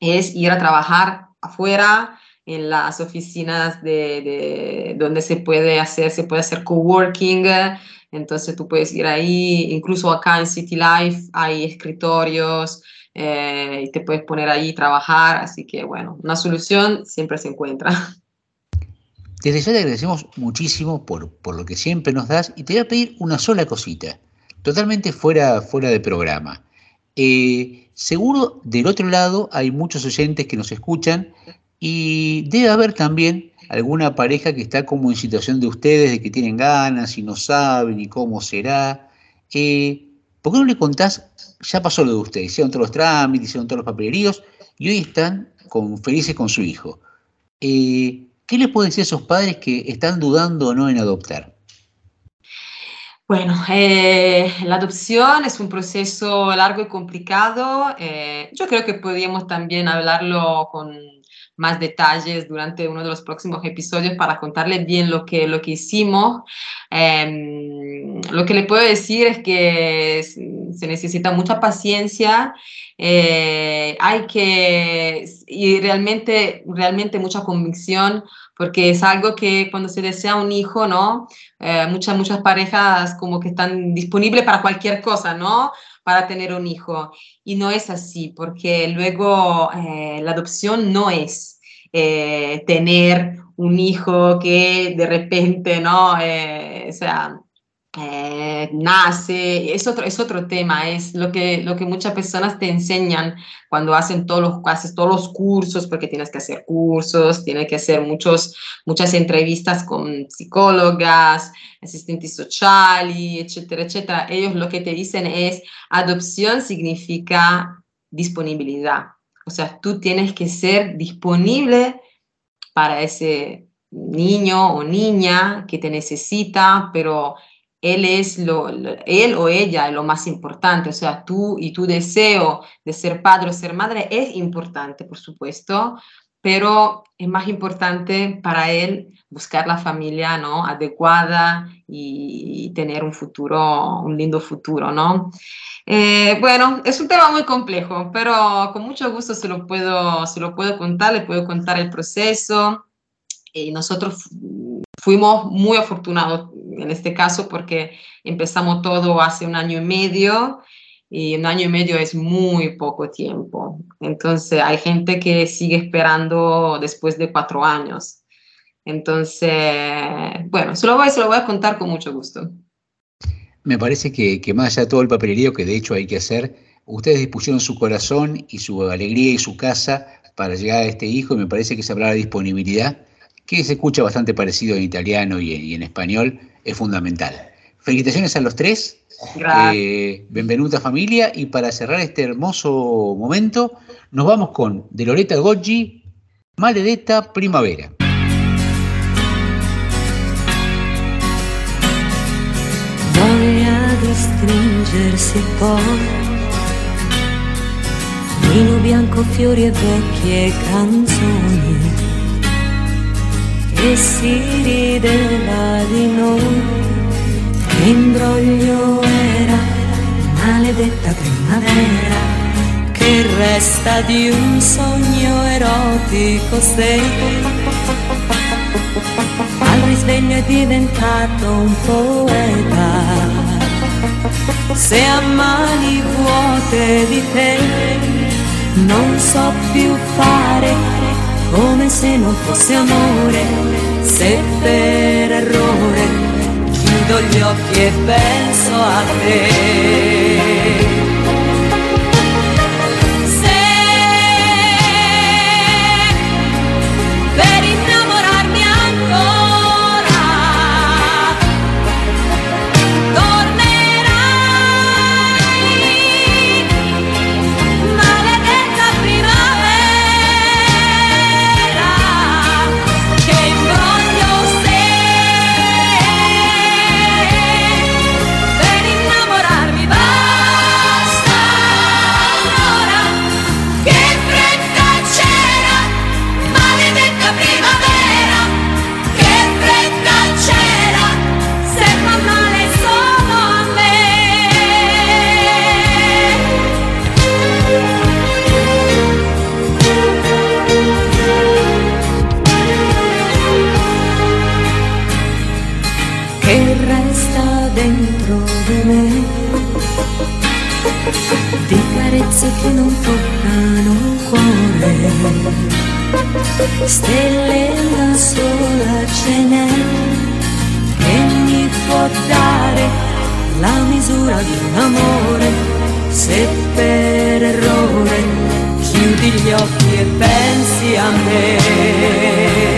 es ir a trabajar afuera, en las oficinas de, donde se puede hacer, se puede hacer coworking, entonces tú puedes ir ahí, incluso acá en City Life hay escritorios eh, y te puedes poner ahí y trabajar, así que bueno, una solución siempre se encuentra. [laughs] Desde ya te agradecemos muchísimo por, por lo que siempre nos das y te voy a pedir una sola cosita, totalmente fuera, fuera de programa. Eh, seguro del otro lado hay muchos oyentes que nos escuchan y debe haber también alguna pareja que está como en situación de ustedes, de que tienen ganas y no saben ni cómo será. Eh, ¿Por qué no le contás? Ya pasó lo de ustedes, hicieron todos los trámites, hicieron todos los papeleríos y hoy están con, felices con su hijo. Eh, ¿Qué les puede decir a esos padres que están dudando o no en adoptar? Bueno, eh, la adopción es un proceso largo y complicado. yo creo que podríamos también hablarlo con más detalles durante uno de los próximos episodios para contarles bien lo que, lo que hicimos. Em, lo que le puedo decir es que se necesita mucha paciencia, eh, hay que, y realmente, realmente mucha convicción, porque es algo que cuando se desea un hijo, ¿no? Eh, muchas, muchas parejas como que están disponibles para cualquier cosa, ¿no? Para tener un hijo. Y no es así, porque luego eh, la adopción no es eh, tener un hijo que de repente, ¿no? Eh, o sea, eh, nace, es otro, es otro tema, es lo que, lo que muchas personas te enseñan cuando hacen todos los, haces todos los cursos, porque tienes que hacer cursos, tienes que hacer muchos, muchas entrevistas con psicólogas, asistentes sociales, etcétera, etcétera. Ellos lo que te dicen es, adopción significa disponibilidad. O sea, tú tienes que ser disponible para ese niño o niña que te necesita, pero él es lo, él o ella es lo más importante, o sea, tú y tu deseo de ser padre o ser madre es importante, por supuesto, pero es más importante para él buscar la familia ¿no? adecuada y, tener un futuro, un lindo futuro, ¿no? Eh, bueno, es un tema muy complejo, pero con mucho gusto se lo puedo, se lo puedo contar, le puedo contar el proceso. Y nosotros fuimos muy afortunados en este caso porque empezamos todo hace un año y medio y un año y medio es muy poco tiempo. Entonces hay gente que sigue esperando después de cuatro años. Entonces, bueno, se lo voy, a contar con mucho gusto. Me parece que, que más allá de todo el papelerío que de hecho hay que hacer, ustedes dispusieron su corazón y su alegría y su casa para llegar a este hijo y me parece que se habrá de disponibilidad que se escucha bastante parecido en italiano y en, español, es fundamental. Felicitaciones a los tres. Eh, benvenuta familia. Y para cerrar este hermoso momento, nos vamos con De Loretta Goggi, Maledetta Primavera. Voglia di stringersi poi Vino bianco, fiori e vecchie canzoni e si rideva di noi. Che imbroglio era, maledetta primavera, che resta di un sogno erotico sei. Al risveglio è diventato un poeta. Se a mani vuote di te non so più fare come se non fosse amore, se per errore chiudo gli occhi e penso a te. Carezze che non toccano il cuore, stelle una sola ce n'è che mi può dare la misura di un amore, se per errore chiudi gli occhi e pensi a me.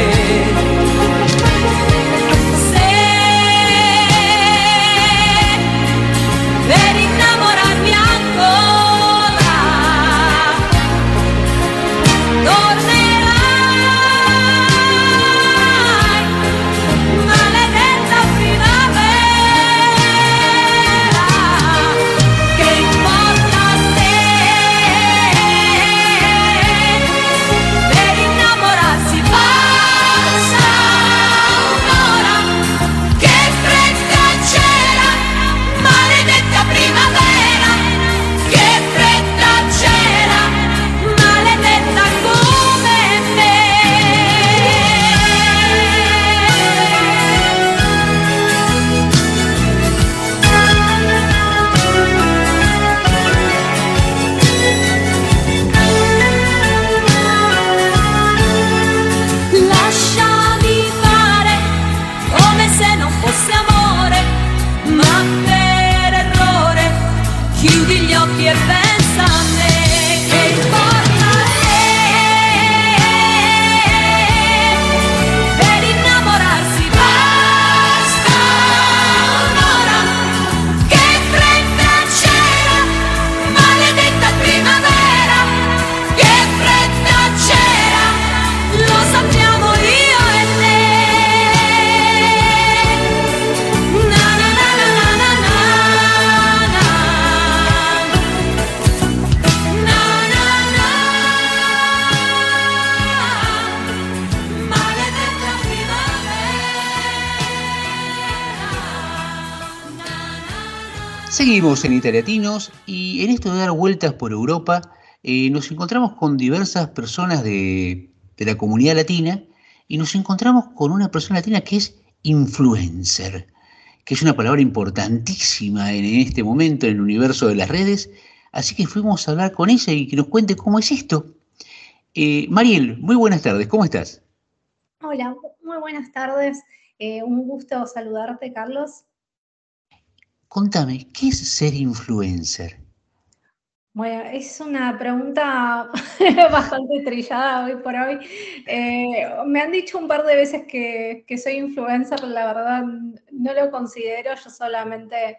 Vueltas por Europa eh, nos encontramos con diversas personas de, de la comunidad latina y nos encontramos con una persona latina que es influencer, que es una palabra importantísima en este momento en el universo de las redes. Así que fuimos a hablar con ella y que nos cuente cómo es esto. Eh, Mariel, muy buenas tardes, ¿cómo estás? Hola, muy buenas tardes. Eh, un gusto saludarte, Carlos. Contame, ¿qué es ser influencer? Bueno, es una pregunta [laughs] bastante trillada hoy por hoy. Eh, me han dicho un par de veces que, soy influencer, la verdad no lo considero, yo solamente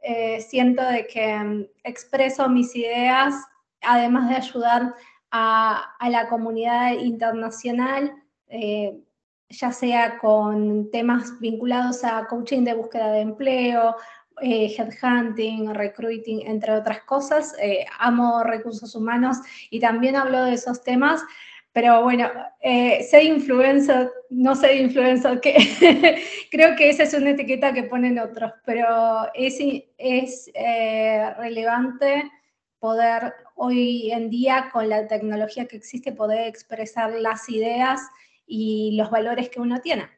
eh, siento de que mm, expreso mis ideas, además de ayudar a, a la comunidad internacional, eh, ya sea con temas vinculados a coaching de búsqueda de empleo, eh, headhunting, recruiting, entre otras cosas. Eh, amo recursos humanos y también hablo de esos temas. Pero bueno, eh, ser influencer, no ser influencer, que [laughs] creo que esa es una etiqueta que ponen otros, pero es, es eh, relevante poder hoy en día, con la tecnología que existe, poder expresar las ideas y los valores que uno tiene.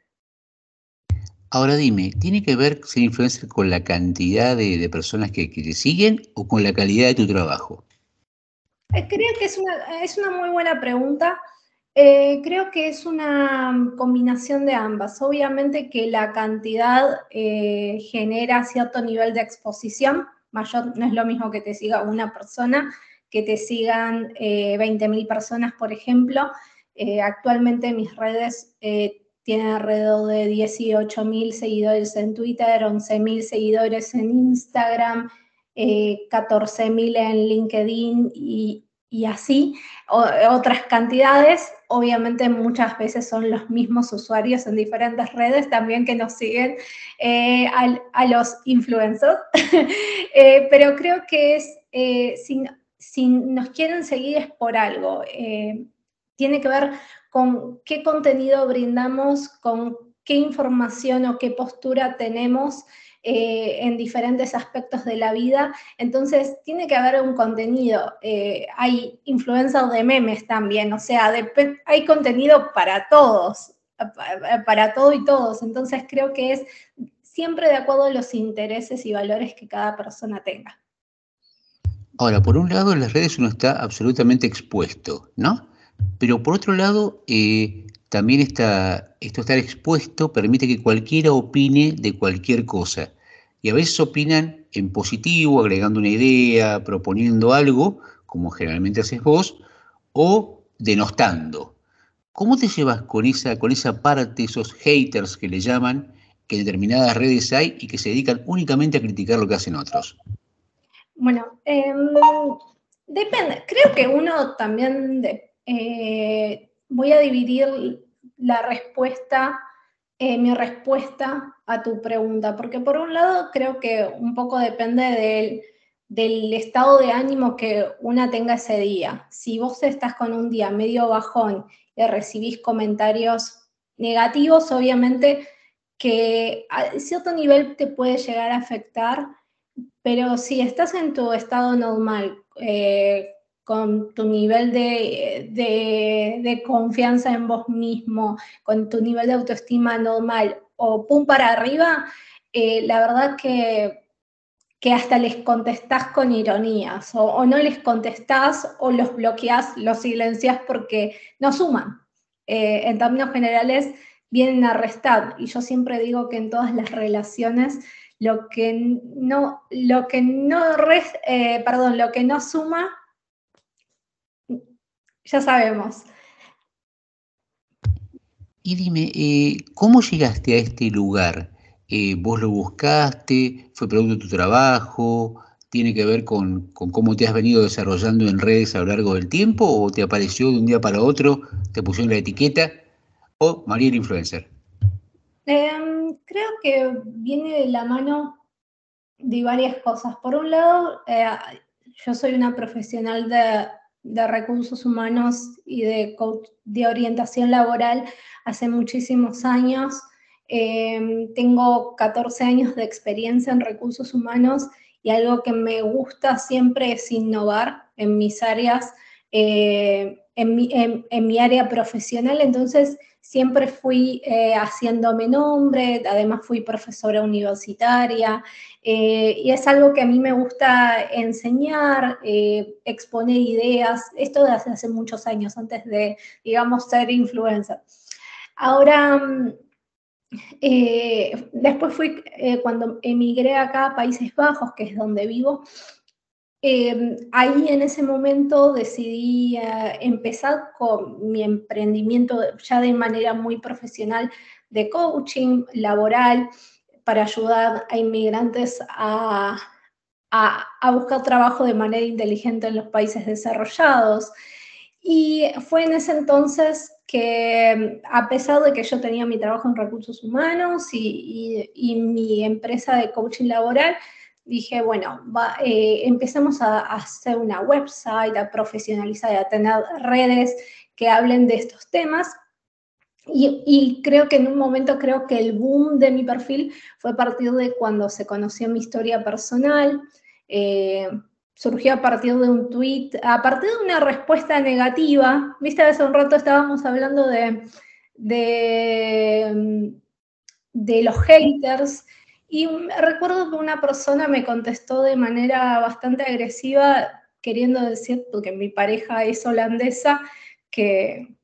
Ahora dime, ¿tiene que ver ser influencer con la cantidad de, personas que, te siguen o con la calidad de tu trabajo? Eh, creo que es una, es una muy buena pregunta. Eh, creo que es una combinación de ambas. Obviamente que la cantidad eh, genera cierto nivel de exposición. Mayor no es lo mismo que te siga una persona, que te sigan eh, 20.000 personas, por ejemplo. Actualmente mis redes tienen alrededor de 18.000 seguidores en Twitter, 11.000 seguidores en Instagram, eh, 14.000 en LinkedIn y, así, otras cantidades. Obviamente muchas veces son los mismos usuarios en diferentes redes también que nos siguen eh, a, los influencers, [laughs] eh, pero creo que es, eh, si, si, nos quieren seguir es por algo. Tiene que ver con qué contenido brindamos, con qué información o qué postura tenemos eh, en diferentes aspectos de la vida. Entonces, tiene que haber un contenido. Eh, hay influencers de memes también, o sea, hay contenido para todos, para todo y todos. Entonces, creo que es siempre de acuerdo a los intereses y valores que cada persona tenga. Ahora, por un lado, en las redes uno está absolutamente expuesto, ¿no? Pero por otro lado, eh, también está, esto estar expuesto permite que cualquiera opine de cualquier cosa. Y a veces opinan en positivo, agregando una idea, proponiendo algo, como generalmente haces vos, o denostando. ¿Cómo te llevas con esa, con esa parte, esos haters que le llaman, que en determinadas redes hay y que se dedican únicamente a criticar lo que hacen otros? Bueno, eh, depende. Creo que uno también eh, voy a dividir la respuesta, eh, mi respuesta a tu pregunta, porque por un lado creo que un poco depende del, del estado de ánimo que una tenga ese día. Si vos estás con un día medio bajón y recibís comentarios negativos, obviamente que a cierto nivel te puede llegar a afectar, pero si estás en tu estado normal, eh, con tu nivel de, de, confianza en vos mismo, con tu nivel de autoestima normal o pum para arriba, eh, la verdad que, que, hasta les contestás con ironías o, no les contestás o los bloqueás, los silencias porque no suman. Eh, en términos generales, vienen a restar. Y yo siempre digo que en todas las relaciones lo que no, lo que no, rest, eh, perdón, lo que no suma ya sabemos. Y dime, eh, ¿cómo llegaste a este lugar? Eh, ¿Vos lo buscaste? ¿Fue producto de tu trabajo? ¿Tiene que ver con, con, cómo te has venido desarrollando en redes a lo largo del tiempo? ¿O te apareció de un día para otro, te pusieron la etiqueta? ¿O María el Influencer? Eh, creo que viene de la mano de varias cosas. Por un lado, eh, yo soy una profesional de de recursos humanos y de, de orientación laboral hace muchísimos años. Eh, tengo 14 años de experiencia en recursos humanos y algo que me gusta siempre es innovar en mis áreas, eh, en, mi, en, mi, área profesional, entonces siempre fui eh, haciéndome nombre, además fui profesora universitaria, eh, y es algo que a mí me gusta enseñar, eh, exponer ideas, esto desde hace muchos años, antes de, digamos, ser influencer. Ahora, eh, después fui, cuando emigré acá a Países Bajos, que es donde vivo, eh, ahí en ese momento decidí eh, empezar con mi emprendimiento ya de manera muy profesional de coaching laboral para ayudar a inmigrantes a, buscar trabajo de manera inteligente en los países desarrollados. Y fue en ese entonces que a pesar de que yo tenía mi trabajo en recursos humanos y mi empresa de coaching laboral, dije, bueno, va, eh, empecemos a, hacer una website, a profesionalizar, a tener redes que hablen de estos temas. Y, y, creo que en un momento, creo que el boom de mi perfil fue a partir de cuando se conoció mi historia personal. Eh, surgió a partir de un tweet, a partir de una respuesta negativa. Viste, hace un rato estábamos hablando de, de, de los haters. Y recuerdo que una persona me contestó de manera bastante agresiva, queriendo decir, porque mi pareja es holandesa, que,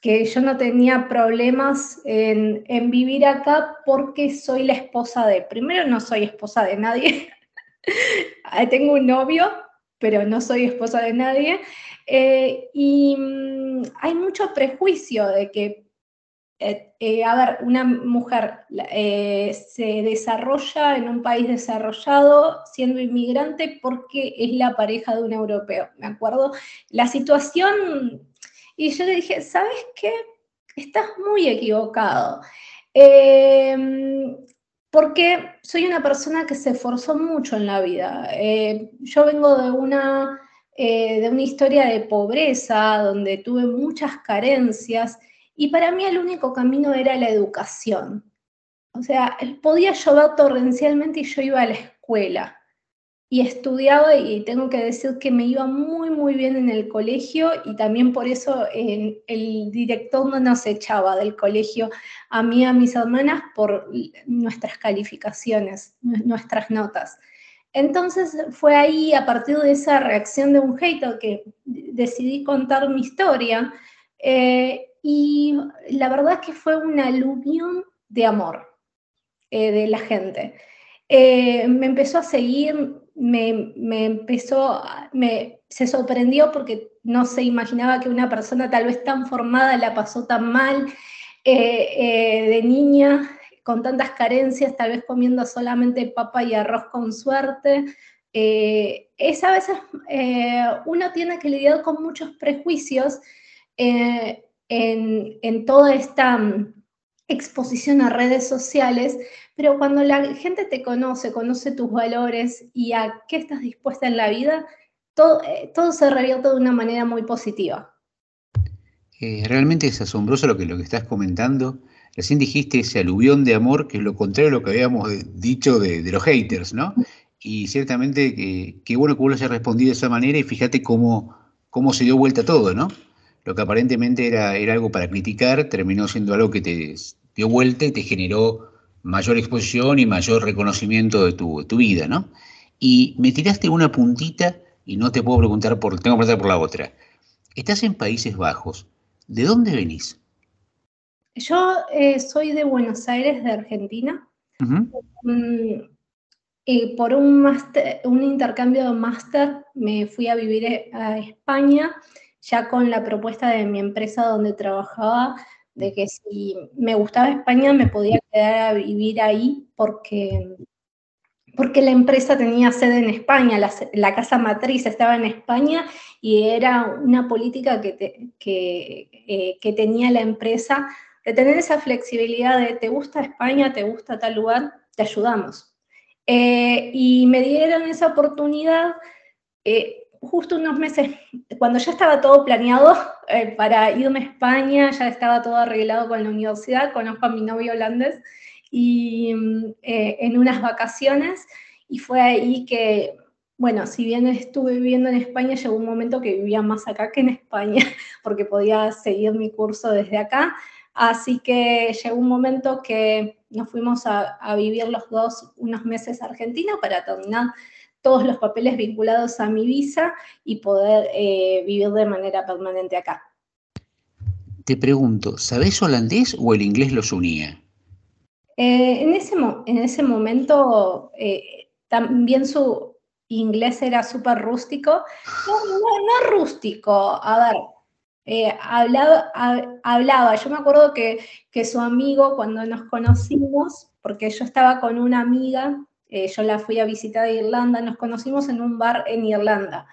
que yo no tenía problemas en, vivir acá porque soy la esposa de, primero no soy esposa de nadie, [laughs] tengo un novio, pero no soy esposa de nadie, eh, y mmm, hay mucho prejuicio de que eh, eh, a ver, una mujer eh, se desarrolla en un país desarrollado siendo inmigrante porque es la pareja de un europeo, ¿me acuerdo? La situación, y yo le dije, ¿sabes qué? Estás muy equivocado. Eh, porque soy una persona que se esforzó mucho en la vida. Yo vengo de una, de una historia de pobreza, donde tuve muchas carencias, y para mí el único camino era la educación. O sea, podía llover torrencialmente y yo iba a la escuela y estudiaba y tengo que decir que me iba muy, muy bien en el colegio y también por eso en, el director no nos echaba del colegio a mí y a mis hermanas por nuestras calificaciones, nuestras notas. Entonces fue ahí, a partir de esa reacción de un hater, que decidí contar mi historia. Eh, y la verdad es que fue una aluvión de amor eh, de la gente. Eh, me empezó a seguir, me, me empezó, me, se sorprendió porque no se imaginaba que una persona tal vez tan formada la pasó tan mal eh, de niña, con tantas carencias, tal vez comiendo solamente papa y arroz con suerte. es a veces uno tiene que lidiar con muchos prejuicios en, toda esta mm, exposición a redes sociales, pero cuando la gente te conoce, conoce tus valores y a qué estás dispuesta en la vida, todo, eh, se revierte de una manera muy positiva. Eh, realmente es asombroso lo que, lo que estás comentando. Recién dijiste ese aluvión de amor, que es lo contrario a lo que habíamos dicho de, los haters, ¿no? Y ciertamente que, qué bueno que vos lo hayas respondido de esa manera y fíjate cómo, cómo se dio vuelta todo, ¿no? Lo que aparentemente era, era algo para criticar, terminó siendo algo que te dio vuelta y te generó mayor exposición y mayor reconocimiento de tu, tu vida, ¿no? Y me tiraste una puntita y no te puedo preguntar por, tengo que preguntar por la otra. Estás en Países Bajos. ¿De dónde venís? Yo eh, soy de Buenos Aires, de Argentina. Uh -huh. y por un, master, un intercambio de máster me fui a vivir a España ya con la propuesta de mi empresa donde trabajaba, de que si me gustaba España me podía quedar a vivir ahí porque, porque la empresa tenía sede en España, la, casa matriz estaba en España y era una política que, que, eh, que tenía la empresa de tener esa flexibilidad de te gusta España, te gusta tal lugar, te ayudamos. Eh, y me dieron esa oportunidad. Eh, justo unos meses, cuando ya estaba todo planeado eh, para irme a España, ya estaba todo arreglado con la universidad, conozco a mi novio holandés y eh, en unas vacaciones y fue ahí que, bueno, si bien estuve viviendo en España, llegó un momento que vivía más acá que en España, [laughs] porque podía seguir mi curso desde acá. Así que llegó un momento que nos fuimos a, a vivir los dos unos meses a Argentina para terminar todos los papeles vinculados a mi visa y poder eh, vivir de manera permanente acá. Te pregunto, ¿sabés holandés o el inglés los unía? Eh, en, ese en ese momento eh, también su inglés era súper rústico. No, no, no, rústico, a ver, eh, hablaba, hablaba, yo me acuerdo que, que, su amigo cuando nos conocimos, porque yo estaba con una amiga, yo la fui a visitar a Irlanda, nos conocimos en un bar en Irlanda.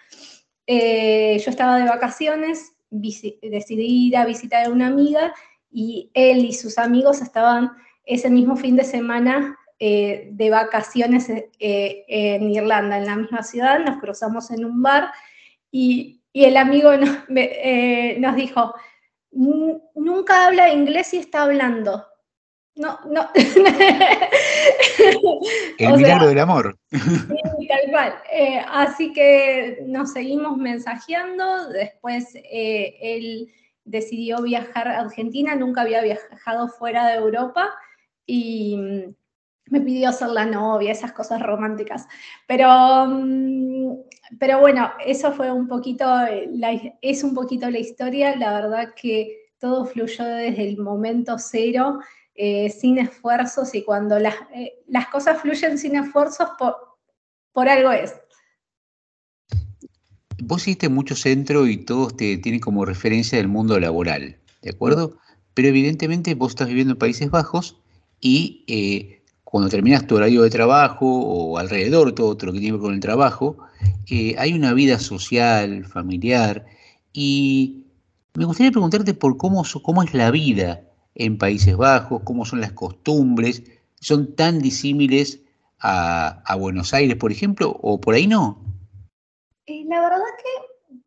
yo estaba de vacaciones, decidí ir a visitar a una amiga y él y sus amigos estaban ese mismo fin de semana eh, de vacaciones eh, en Irlanda, en la misma ciudad, nos cruzamos en un bar y, el amigo [laughs] eh, nos dijo, nunca habla inglés y está hablando. No, no. [laughs] El milagro del amor. Sí, tal cual. así que nos seguimos mensajeando. Después él decidió viajar a Argentina, nunca había viajado fuera de Europa y mm, me pidió ser la novia, esas cosas románticas. Pero, mm, pero bueno, eso fue un poquito, es un poquito la historia. La verdad que todo fluyó desde el momento cero, eh, sin esfuerzos, y cuando las, eh, las cosas fluyen sin esfuerzos, por, por algo es. Vos hiciste mucho centro y todos te tienen como referencia del mundo laboral, ¿de acuerdo? Pero evidentemente vos estás viviendo en Países Bajos y eh, cuando terminas tu horario de trabajo o alrededor todo, lo que tiene que ver con el trabajo, hay una vida social, familiar y me gustaría preguntarte por cómo, cómo es la vida en Países Bajos, cómo son las costumbres, son tan disímiles a, Buenos Aires, por ejemplo, o por ahí no. Eh, la verdad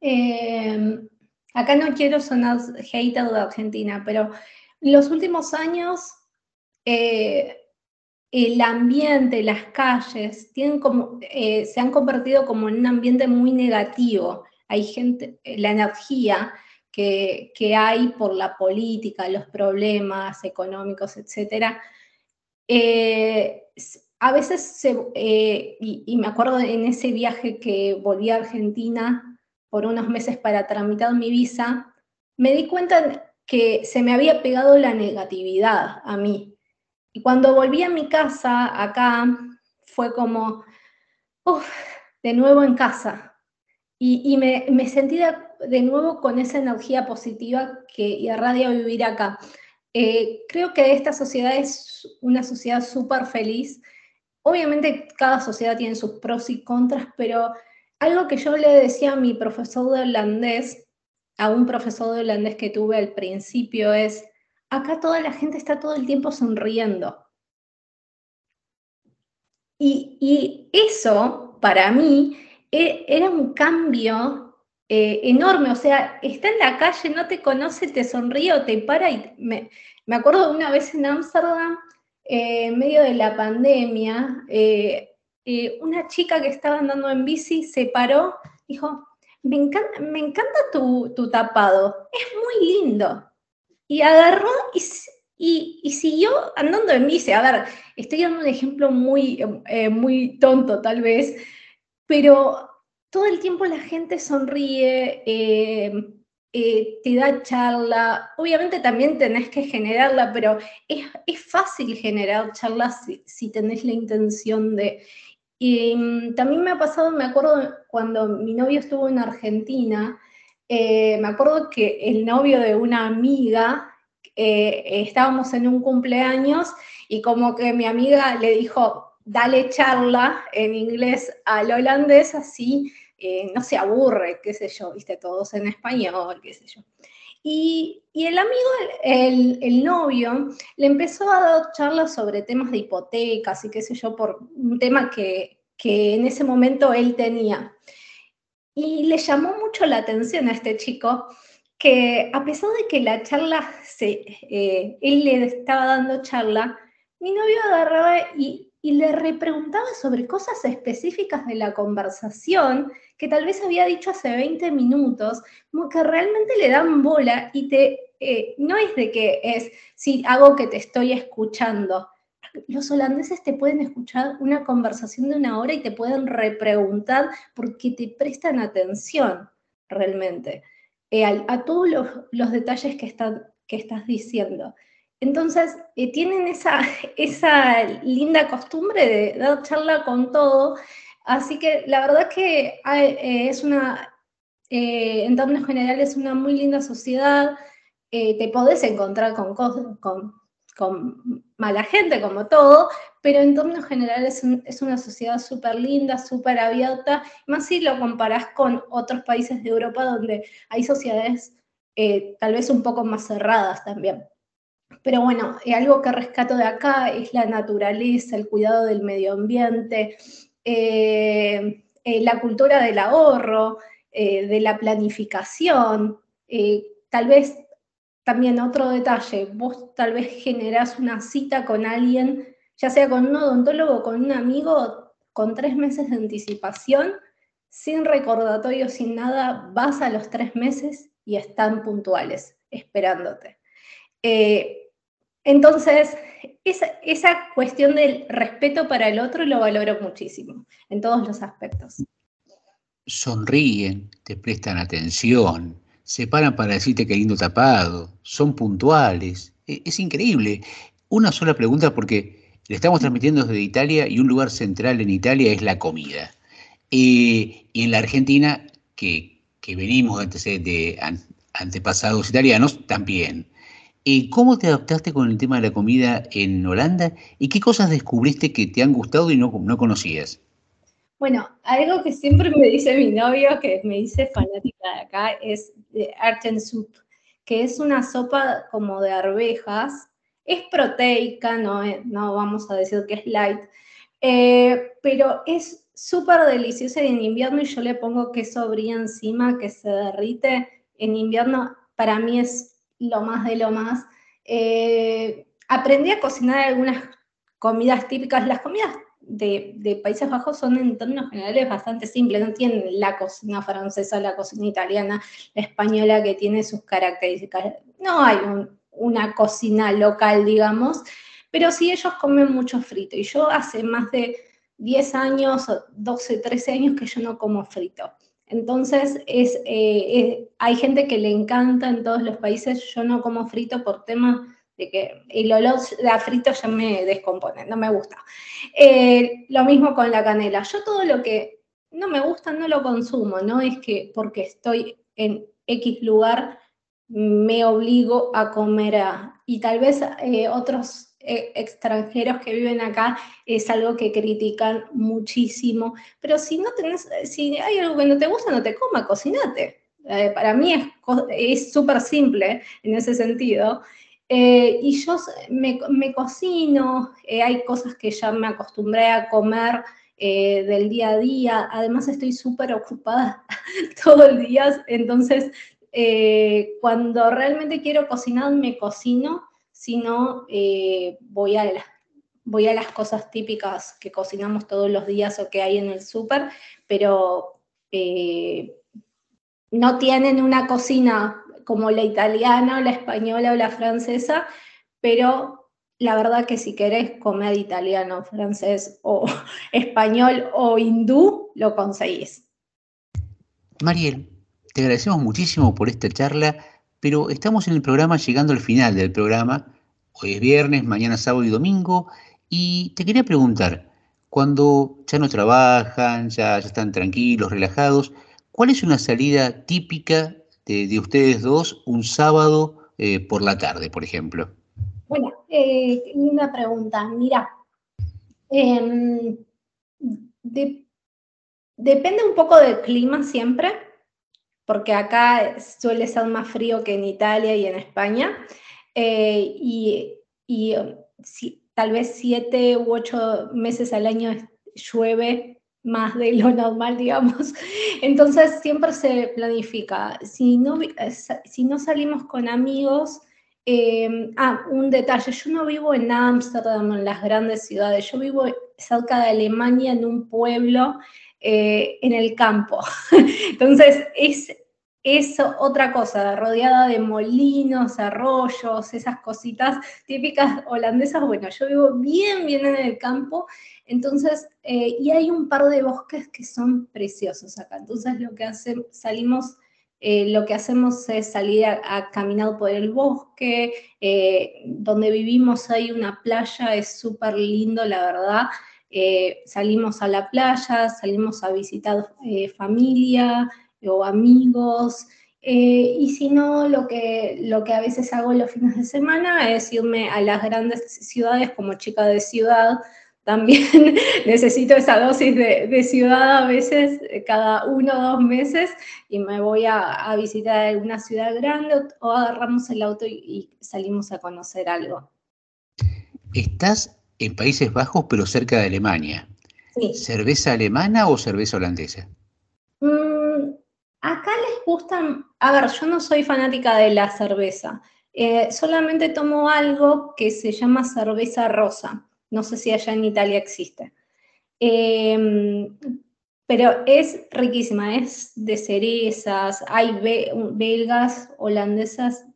que acá no quiero sonar hater de Argentina, pero en los últimos años eh, el ambiente, las calles, eh, se han convertido como en un ambiente muy negativo. Hay gente, la energía que, hay por la política, los problemas económicos, etc. a veces, y, y me acuerdo en ese viaje que volví a Argentina por unos meses para tramitar mi visa, me di cuenta que se me había pegado la negatividad a mí, y cuando volví a mi casa, acá, fue como, uff, de nuevo en casa. Y, me, sentí de, nuevo con esa energía positiva que irradia vivir acá. Eh, creo que esta sociedad es una sociedad súper feliz. Obviamente cada sociedad tiene sus pros y contras, pero algo que yo le decía a mi profesor de holandés, a un profesor de holandés que tuve al principio, es, acá toda la gente está todo el tiempo sonriendo. Y, eso, para mí, e, era un cambio eh, enorme. O sea, está en la calle, no te conoce, te sonríe o te para. Y me, acuerdo de una vez en Ámsterdam, eh, en medio de la pandemia, eh, una chica que estaba andando en bici se paró, dijo, me encanta, me encanta tu, tu tapado, es muy lindo y agarró y, y, siguió andando en bici. A ver, estoy dando un ejemplo muy, muy tonto tal vez, pero todo el tiempo la gente sonríe, eh, eh, te da charla. Obviamente también tenés que generarla, pero es, es fácil generar charlas si, tenés la intención de... Mm, también me ha pasado, me acuerdo cuando mi novio estuvo en Argentina, eh, me acuerdo que el novio de una amiga, eh, estábamos en un cumpleaños y como que mi amiga le dijo, dale charla en inglés al holandés, así eh, no se aburre, qué sé yo, viste, todos en español, qué sé yo. Y, el amigo, el, el, novio, le empezó a dar charlas sobre temas de hipotecas y qué sé yo, por un tema que, que en ese momento él tenía. Y le llamó mucho la atención a este chico que a pesar de que la charla, se, eh, él le estaba dando charla, mi novio agarraba y, y le repreguntaba sobre cosas específicas de la conversación que tal vez había dicho hace 20 minutos, que realmente le dan bola y te, eh, no es de que es, si hago que te estoy escuchando. Los holandeses te pueden escuchar una conversación de una hora y te pueden repreguntar porque te prestan atención realmente eh, a, todos los, detalles que, que estás diciendo. Entonces, eh, tienen esa, [laughs] esa linda costumbre de dar charla con todo, así que la verdad que eh, es una, eh, en términos generales, una muy linda sociedad. te podés encontrar con, con, con, mala gente, como todo, pero en términos generales es, una sociedad súper linda, súper abierta, más si lo comparás con otros países de Europa donde hay sociedades tal vez un poco más cerradas también. Pero bueno, eh, algo que rescato de acá es la naturaleza, el cuidado del medio ambiente, eh, eh, la cultura del ahorro, de la planificación. tal vez también otro detalle, vos tal vez generás una cita con alguien, ya sea con un odontólogo o con un amigo, con tres meses de anticipación, sin recordatorio, sin nada, vas a los tres meses y están puntuales, esperándote. Entonces, esa, cuestión del respeto para el otro lo valoro muchísimo, en todos los aspectos. Sonríen, te prestan atención, se paran para decirte que lindo tapado, son puntuales. E, es, increíble. Una sola pregunta porque le estamos transmitiendo desde Italia y un lugar central en Italia es la comida. Eh, y en la Argentina, que, venimos de, de antepasados italianos, también. Eh, ¿Cómo te adaptaste con el tema de la comida en Holanda y qué cosas descubriste que te han gustado y no, no conocías? Bueno, algo que siempre me dice mi novio, que me dice fanática de acá, es de Arten Soup, que es una sopa como de arvejas. Es proteica, no, no vamos a decir que es light, eh, pero es súper deliciosa en invierno y yo le pongo queso brie encima que se derrite. En invierno para mí es lo más de lo más. Eh, aprendí a cocinar algunas comidas típicas. Las comidas de, Países Bajos son en términos generales bastante simples, no tienen la cocina francesa, la cocina italiana, la española que tiene sus características. No hay una cocina local, digamos, pero sí ellos comen mucho frito. Y yo hace más de 10 años, 12, 13 años que yo no como frito. Entonces, eh, hay gente que le encanta en todos los países. Yo no como frito por tema de que el olor de frito ya me descompone, no me gusta. Eh, lo mismo con la canela. Yo todo lo que no me gusta no lo consumo, no es que porque estoy en X lugar me obligo a comer a, y tal vez eh, otros eh, extranjeros que viven acá es algo que critican muchísimo. Pero si no tenés, si hay algo que no te gusta, no te coma, cocinate. Eh, para mí es súper simple en ese sentido. Eh, y yo me, me cocino, hay cosas que ya me acostumbré a comer del día a día. Además estoy súper ocupada [laughs] todo el día, entonces cuando realmente quiero cocinar, me cocino sino eh, voy, a las cosas típicas que cocinamos todos los días o que hay en el súper, pero eh, no tienen una cocina como la italiana, la española o la francesa, pero la verdad que si querés comer italiano, francés o [laughs] español o hindú, lo conseguís. Mariel, te agradecemos muchísimo por esta charla, pero estamos en el programa llegando al final del programa Hoy es viernes, mañana sábado y domingo. Y te quería preguntar, cuando ya no trabajan, ya, están tranquilos, relajados, ¿cuál es una salida típica de, ustedes dos un sábado eh, por la tarde, por ejemplo? Bueno, eh, linda pregunta. Mira, em, depende un poco del clima siempre, porque acá suele ser más frío que en Italia y en España. Eh, y, um, tal vez siete u ocho meses al año llueve más de lo [laughs] normal, digamos. Entonces siempre se planifica. Si no, eh, si no salimos con amigos, eh, ah, un detalle, yo no vivo en Ámsterdam, en las grandes ciudades, yo vivo cerca de Alemania, en un pueblo, eh, en el campo. [laughs] Entonces, es, es otra cosa, rodeada de molinos, arroyos, esas cositas típicas holandesas. Bueno, yo vivo bien, bien en el campo, entonces, eh, y hay un par de bosques que son preciosos acá. Entonces, lo que salimos eh, lo que hacemos es salir a, caminar por el bosque, eh, donde vivimos hay una playa, es súper lindo, la verdad. Salimos a la playa, salimos a visitar familia o amigos. y si no, lo que, lo que a veces hago los fines de semana es irme a las grandes ciudades como chica de ciudad, [laughs] también necesito esa dosis de, ciudad a veces, eh, cada uno o dos meses, y me voy a, visitar alguna ciudad grande o, agarramos el auto y, salimos a conocer algo. Estás en Países Bajos, pero cerca de Alemania. Sí. ¿Cerveza alemana o cerveza holandesa? Acá les gustan, a ver, yo no soy fanática de la cerveza, eh, solamente tomo algo que se llama cerveza rosa no sé si allá en Italia existe. Em, pero es riquísima, es de cerezas, hay belgas, holandesas,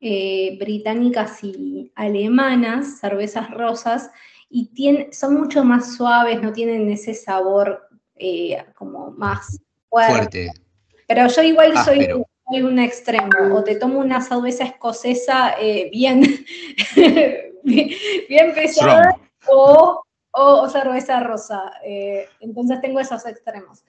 eh, británicas y alemanas, cervezas rosas, y son mucho más suaves, no tienen ese sabor eh, como más fuerte. Pero yo igual soy, un extremo, o te tomo una cerveza escocesa eh, bien, [laughs] bien, pesada o, o, cerveza rosa. Eh, entonces tengo esos extremos.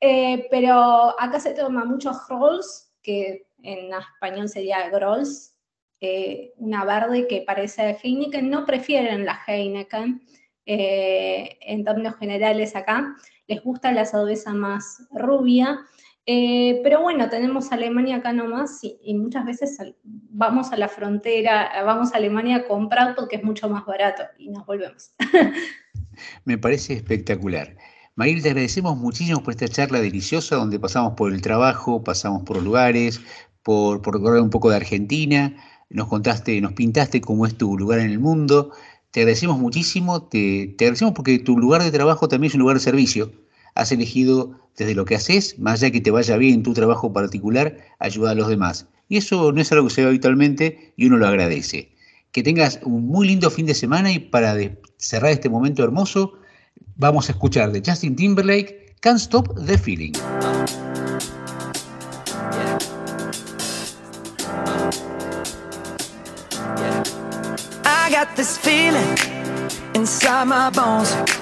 Eh, pero acá se toma mucho rolls, que en español sería Grolls, eh, una verde que parece Heineken. No prefieren la Heineken en términos generales acá. Les gusta la cerveza más rubia. Eh, pero bueno, tenemos Alemania acá nomás y, muchas veces vamos a la frontera, vamos a Alemania a comprar porque es mucho más barato y nos volvemos. [laughs] Me parece espectacular. María, te agradecemos muchísimo por esta charla deliciosa donde pasamos por el trabajo, pasamos por lugares, por, por recorrer un poco de Argentina, nos contaste, nos pintaste cómo es tu lugar en el mundo. Te agradecemos muchísimo, te agradecemos porque tu lugar de trabajo también es un lugar de servicio has elegido desde lo que haces, más allá que te vaya bien en tu trabajo particular, ayudar a los demás. Y eso no es algo que se ve habitualmente y uno lo agradece. Que tengas un muy lindo fin de semana y para cerrar este momento hermoso, vamos a escuchar de Justin Timberlake, Can't Stop the Feeling. I got this feeling inside my bones.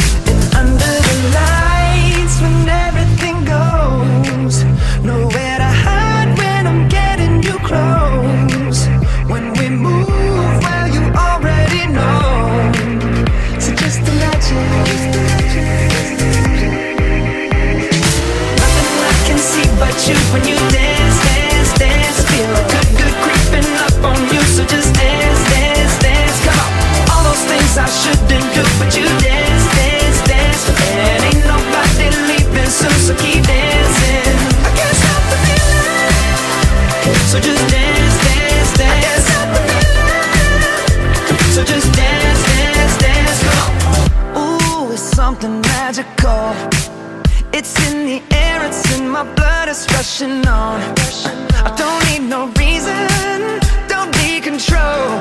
something magical. It's in the air, it's in my blood, it's rushing on. I don't need no reason, don't need control.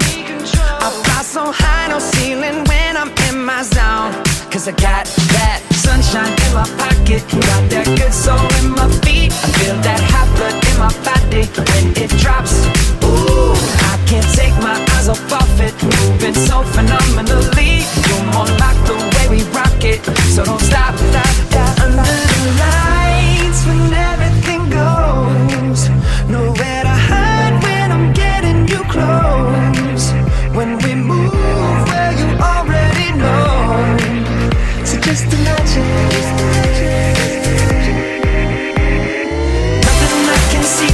I fly so high, no ceiling when I'm in my zone. Cause I got that sunshine in my pocket, got that good soul in my feet. I feel that hot blood in my body when it drops. Ooh, I can't take my eyes off of it, moving so phenomenally. You're more like the way we rock it, so don't stop, stop,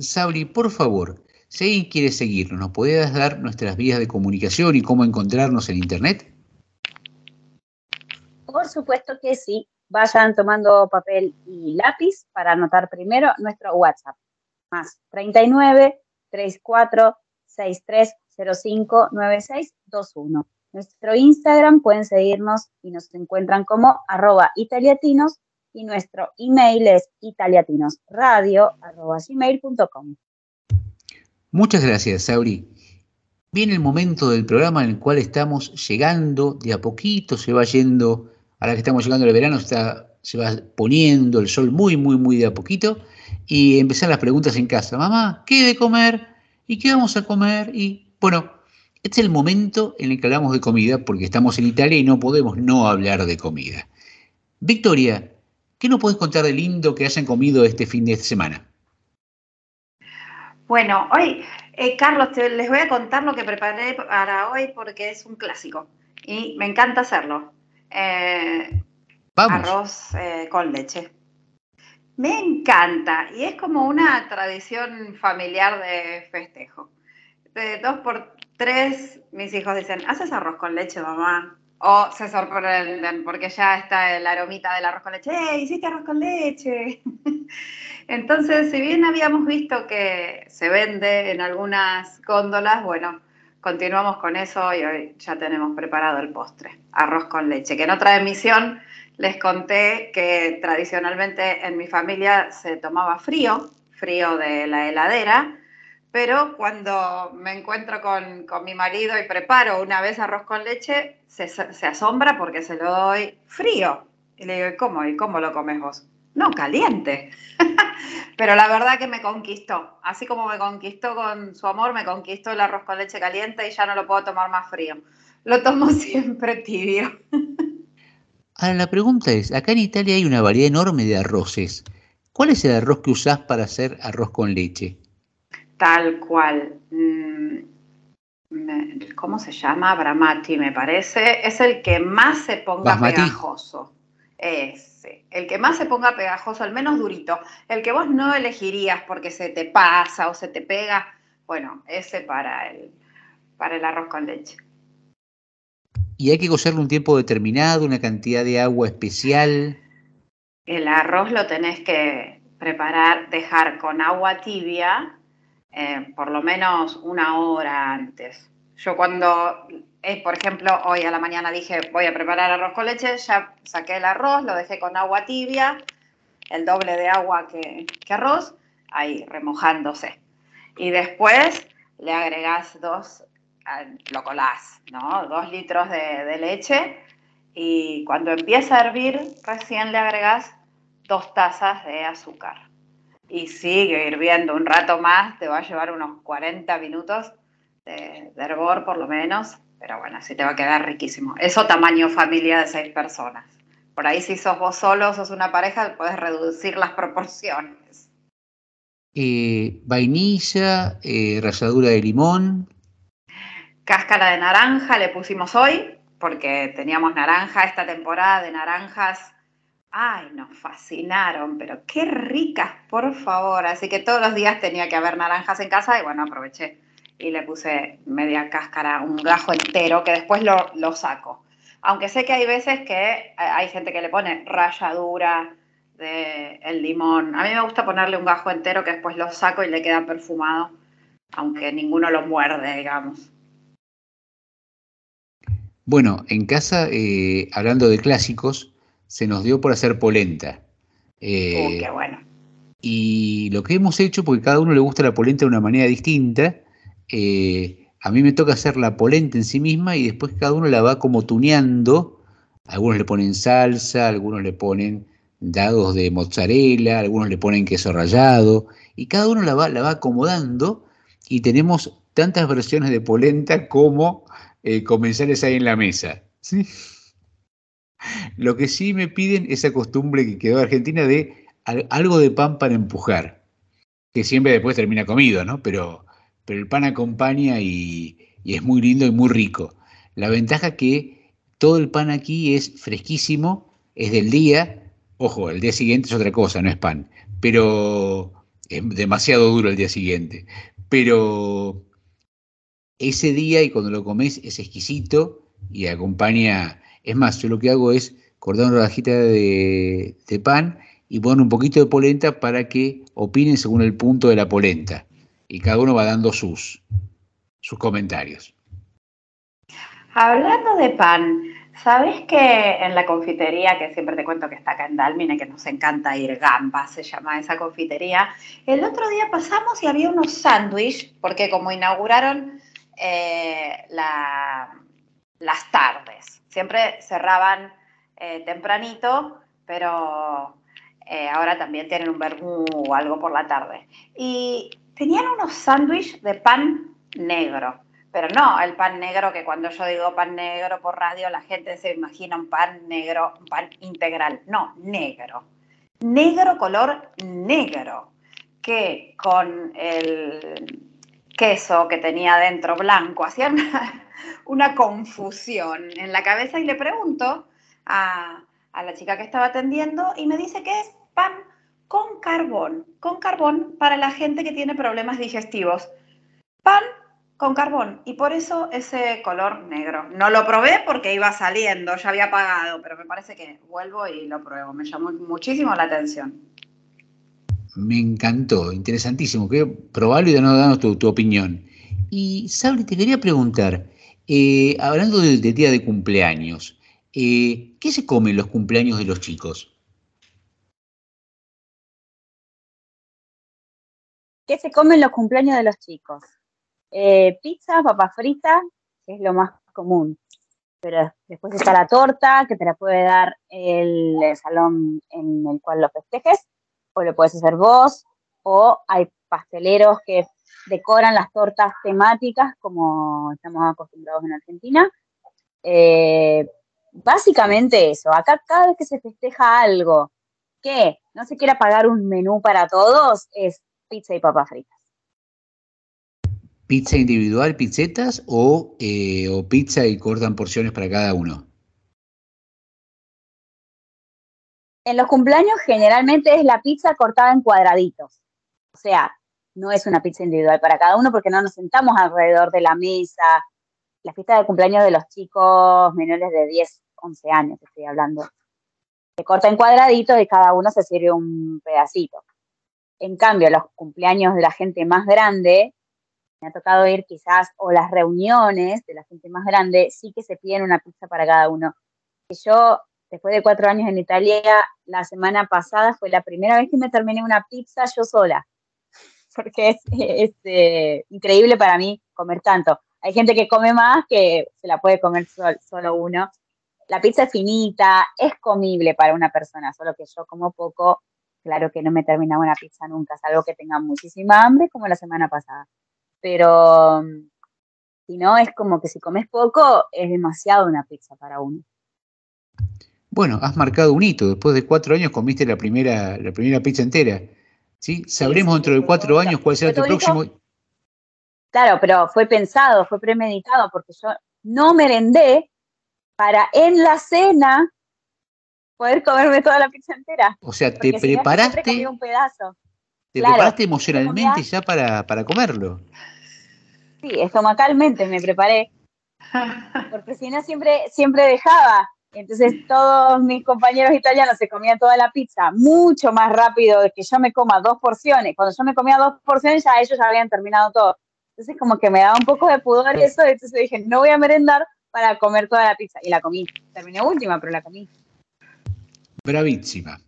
Sabri, por favor, si alguien quiere seguirnos, ¿nos podrías dar nuestras vías de comunicación y cómo encontrarnos en Internet? Por supuesto que sí. Vayan tomando papel y lápiz para anotar primero nuestro WhatsApp. Más 39 34 63 05 96 21. Nuestro Instagram pueden seguirnos y nos encuentran como arroba italiatinos y nuestro email es italiatinosradio arroba gmail.com. Muchas gracias, Sabri. Viene el momento del programa en el cual estamos llegando, de a poquito se va yendo, ahora que estamos llegando al verano, está, se va poniendo el sol muy, muy, muy de a poquito, y empezar las preguntas en casa. Mamá, ¿qué de comer? ¿Y qué vamos a comer? Y bueno, este es el momento en el que hablamos de comida, porque estamos en Italia y no podemos no hablar de comida. Victoria, ¿qué nos puedes contar de lindo que hayan comido este fin de semana? Bueno, hoy, eh, Carlos, te- les voy a contar lo que preparé para hoy porque es un clásico y me encanta hacerlo. Eh, Vamos. Arroz eh, con leche. Me encanta y es como una tradición familiar de festejo. De dos por tres, mis hijos dicen, ¿haces arroz con leche, mamá? O se sorprenden porque ya está el aromita del arroz con leche. ¡Eh, hiciste arroz con leche! [laughs] Entonces, si bien habíamos visto que se vende en algunas góndolas, bueno, continuamos con eso y hoy ya tenemos preparado el postre, arroz con leche, que en otra emisión les conté que tradicionalmente en mi familia se tomaba frío, frío de la heladera, pero cuando me encuentro con, con mi marido y preparo una vez arroz con leche, se, asombra porque se lo doy frío. Y le digo, "¿Y ¿cómo? ¿Y cómo lo comes vos? No, caliente. [laughs] Pero la verdad que me conquistó. Así como me conquistó con su amor, me conquistó el arroz con leche caliente y ya no lo puedo tomar más frío. Lo tomo [laughs] siempre tibio. Ahora la pregunta es, acá en Italia hay una variedad enorme de arroces. ¿Cuál es el arroz que usás para hacer arroz con leche? Tal cual. Mm, ¿Cómo se llama? Bramati, me parece. Es el que más se ponga Basmati. pegajoso. Ese. El que más se ponga pegajoso, al menos durito. El que vos no elegirías porque se te pasa o se te pega. Bueno, ese para el, para el arroz con leche. Y hay que cocerlo un tiempo determinado, una cantidad de agua especial. El arroz lo tenés que preparar, dejar con agua tibia, eh, por lo menos una hora antes. Yo cuando, eh, por ejemplo, hoy a la mañana dije voy a preparar arroz con leche, ya saqué el arroz, lo dejé con agua tibia, el doble de agua que, que arroz, ahí remojándose. Y después le agregás dos, ah, lo colás, ¿no? Dos litros de, leche y cuando empieza a hervir, recién le agregás dos tazas de azúcar. Y sigue hirviendo un rato más, te va a llevar unos 40 minutos de, de hervor por lo menos, pero bueno, así te va a quedar riquísimo. Eso tamaño familia de seis personas. Por ahí si sos vos solo, sos una pareja, puedes reducir las proporciones. Eh, vainilla, eh, ralladura de limón. Cáscara de naranja le pusimos hoy, porque teníamos naranja, esta temporada de naranjas. Ay, nos fascinaron, pero qué ricas, por favor. Así que todos los días tenía que haber naranjas en casa y bueno, aproveché y le puse media cáscara, un gajo entero, que después lo, lo saco. Aunque sé que hay veces que eh, hay gente que le pone ralladura de el limón. A mí me gusta ponerle un gajo entero que después lo saco y le queda perfumado, aunque ninguno lo muerde, digamos. Bueno, en casa, eh, hablando de clásicos, se nos dio por hacer polenta. Eh, Uh, qué bueno. Y lo que hemos hecho, porque cada uno le gusta la polenta de una manera distinta, eh, a mí me toca hacer la polenta en sí misma y después cada uno la va como tuneando. Algunos le ponen salsa, algunos le ponen dados de mozzarella, algunos le ponen queso rallado, y cada uno la va, la va acomodando y tenemos tantas versiones de polenta como eh, comensales hay en la mesa. ¿sí? Lo que sí me piden es esa costumbre que quedó en Argentina de al- algo de pan para empujar, que siempre después termina comido, ¿no? Pero, pero el pan acompaña y, y es muy lindo y muy rico. La ventaja que todo el pan aquí es fresquísimo, es del día, ojo, el día siguiente es otra cosa, no es pan, pero es demasiado duro el día siguiente. Pero ese día y cuando lo comes es exquisito y acompaña. Es más, yo lo que hago es cortar una rodajita de, de pan y poner un poquito de polenta para que opinen según el punto de la polenta. Y cada uno va dando sus, sus comentarios. Hablando de pan, ¿sabes que en la confitería, que siempre te cuento que está acá en Dalmine, que nos encanta ir, Gamba se llama esa confitería, el otro día pasamos y había unos sándwiches, porque como inauguraron eh, la- las tardes, siempre cerraban eh, tempranito, pero eh, ahora también tienen un vermú o algo por la tarde. Y tenían unos sándwiches de pan negro. Pero no el pan negro, que cuando yo digo pan negro por radio, la gente se imagina un pan negro, un pan integral. No, negro. Negro color negro. Que con el queso que tenía dentro blanco hacía una, confusión en la cabeza y le pregunto a, a la chica que estaba atendiendo y me dice que es pan con carbón, con carbón para la gente que tiene problemas digestivos. Pan con carbón y por eso ese color negro. No lo probé porque iba saliendo, ya había pagado, pero me parece que vuelvo y lo pruebo. Me llamó muchísimo la atención. Me encantó, interesantísimo. Quiero probarlo y danos, danos tu, tu opinión. Y Sabri, te quería preguntar, eh, hablando de día de cumpleaños, eh, ¿qué se come en los cumpleaños de los chicos? ¿Qué se come en los cumpleaños de los chicos? Eh, pizza, papas fritas, que es lo más común. Pero después está la torta, que te la puede dar el salón en el cual lo festejes, o lo puedes hacer vos, o hay pasteleros que decoran las tortas temáticas, como estamos acostumbrados en Argentina. Eh, básicamente eso. Acá cada vez que se festeja algo que no se quiera pagar un menú para todos, es pizza y papas fritas. ¿Pizza individual, pizzetas o, eh, o pizza y cortan porciones para cada uno? En los cumpleaños generalmente es la pizza cortada en cuadraditos. O sea, no es una pizza individual para cada uno porque no nos sentamos alrededor de la mesa. La fiesta de cumpleaños de los chicos menores de 10, 11 años, estoy hablando. Se corta en cuadraditos y cada uno se sirve un pedacito. En cambio, los cumpleaños de la gente más grande, me ha tocado ir quizás, o las reuniones de la gente más grande, sí que se piden una pizza para cada uno. Yo, después de cuatro años en Italia, la semana pasada fue la primera vez que me terminé una pizza yo sola, [laughs] porque es, eh, increíble para mí comer tanto. Hay gente que come más que se la puede comer sol- solo uno. La pizza es finita, es comible para una persona, solo que yo como poco, claro que no me terminaba una pizza nunca, salvo que tenga muchísima hambre, como la semana pasada. Pero si no, es como que si comes poco, es demasiado una pizza para uno. Bueno, has marcado un hito. Después de cuatro años comiste la primera, la primera pizza entera. ¿Sí? Sabremos dentro de cuatro años cuál será tu próximo. Claro, pero fue pensado, fue premeditado, porque yo no merendé para en la cena poder comerme toda la pizza entera. O sea, te Porque si no, siempre preparaste, comía un pedazo. te claro, preparaste emocionalmente ya para, para comerlo. Sí, estomacalmente me preparé. [laughs] Porque si no, siempre, siempre dejaba. Entonces todos mis compañeros italianos se comían toda la pizza mucho más rápido de que yo me coma dos porciones. Cuando yo me comía dos porciones, ya ellos ya habían terminado todo. Entonces como que me daba un poco de pudor eso, entonces dije, no voy a merendar para comer toda la pizza. Y la comí. Terminé última, pero la comí. Bravísima.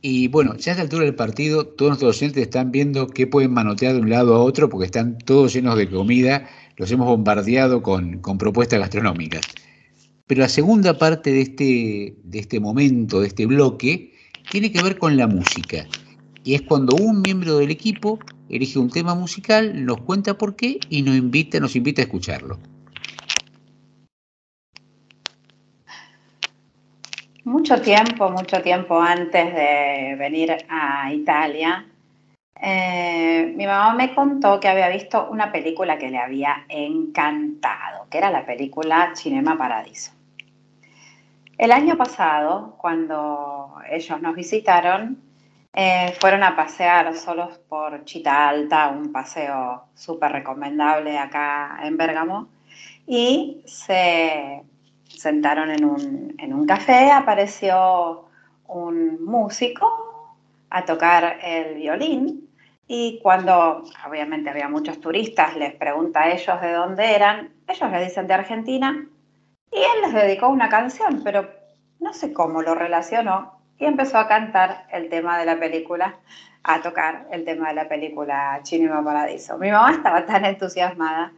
Y bueno, ya a esta altura del partido, todos nuestros oyentes están viendo qué pueden manotear de un lado a otro porque están todos llenos de comida, los hemos bombardeado con, con propuestas gastronómicas. Pero la segunda parte de este, de este momento, de este bloque, tiene que ver con la música. Y es cuando un miembro del equipo elige un tema musical, nos cuenta por qué y nos invita, nos invita a escucharlo. Mucho tiempo, mucho tiempo antes de venir a Italia, eh, mi mamá me contó que había visto una película que le había encantado, que era la película Cinema Paradiso. El año pasado, cuando ellos nos visitaron, eh, fueron a pasear solos por Chita Alta, un paseo súper recomendable acá en Bérgamo, y se sentaron en un, en un café, apareció un músico a tocar el violín y cuando obviamente había muchos turistas, les pregunta a ellos de dónde eran, ellos le dicen de Argentina y él les dedicó una canción, pero no sé cómo lo relacionó y empezó a cantar el tema de la película, a tocar el tema de la película Cinema Paradiso. Mi mamá estaba tan entusiasmada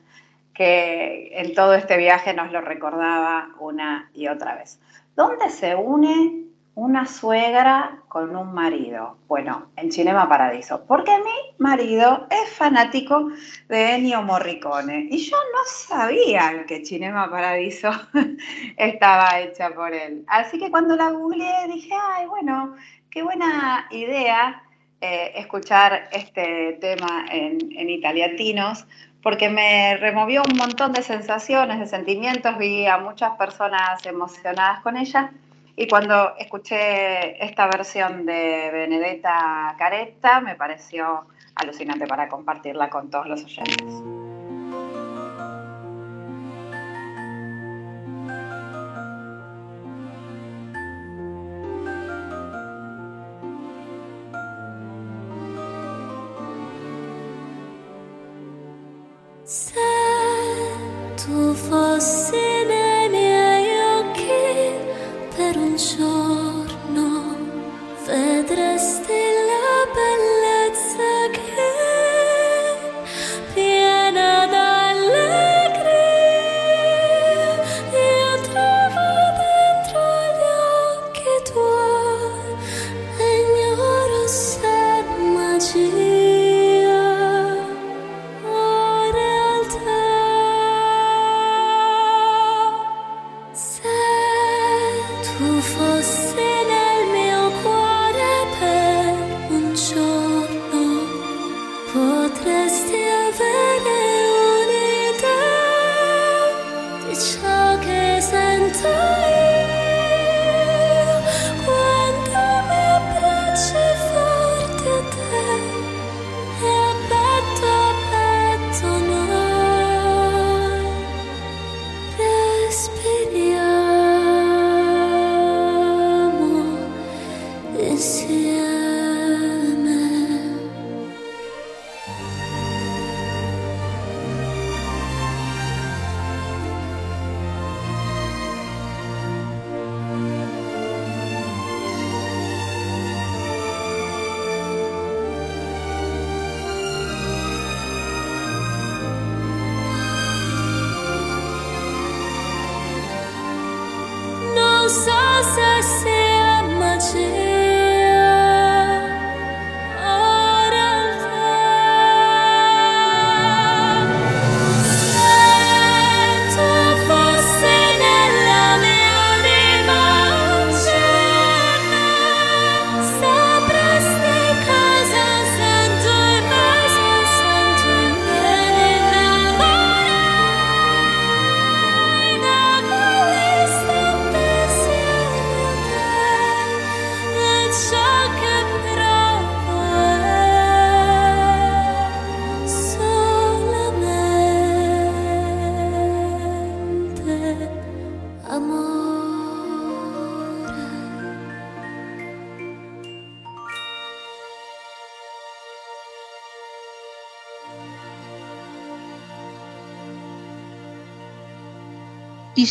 que en todo este viaje nos lo recordaba una y otra vez. ¿Dónde se une una suegra con un marido? Bueno, en Cinema Paradiso, porque mi marido es fanático de Ennio Morricone y yo no sabía que Cinema Paradiso [laughs] estaba hecha por él. Así que cuando la googleé dije, ay, bueno, qué buena idea eh, escuchar este tema en, en italiatinos, porque me removió un montón de sensaciones, de sentimientos, vi a muchas personas emocionadas con ella. Y cuando escuché esta versión de Benedetta Caretta, me pareció alucinante para compartirla con todos los oyentes. Se tu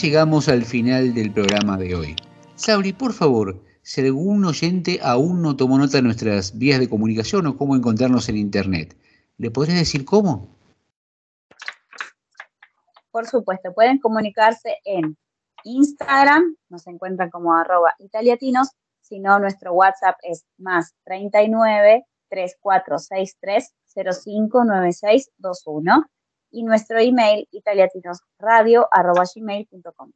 llegamos al final del programa de hoy. Sabri, por favor, si algún oyente aún no tomó nota de nuestras vías de comunicación o cómo encontrarnos en Internet. ¿Le podrías decir cómo? Por supuesto, pueden comunicarse en Instagram, nos encuentran como arroba italiatinos, si no, nuestro WhatsApp es más 39 3463 059621 y nuestro email italiatinosradio.gmail.com.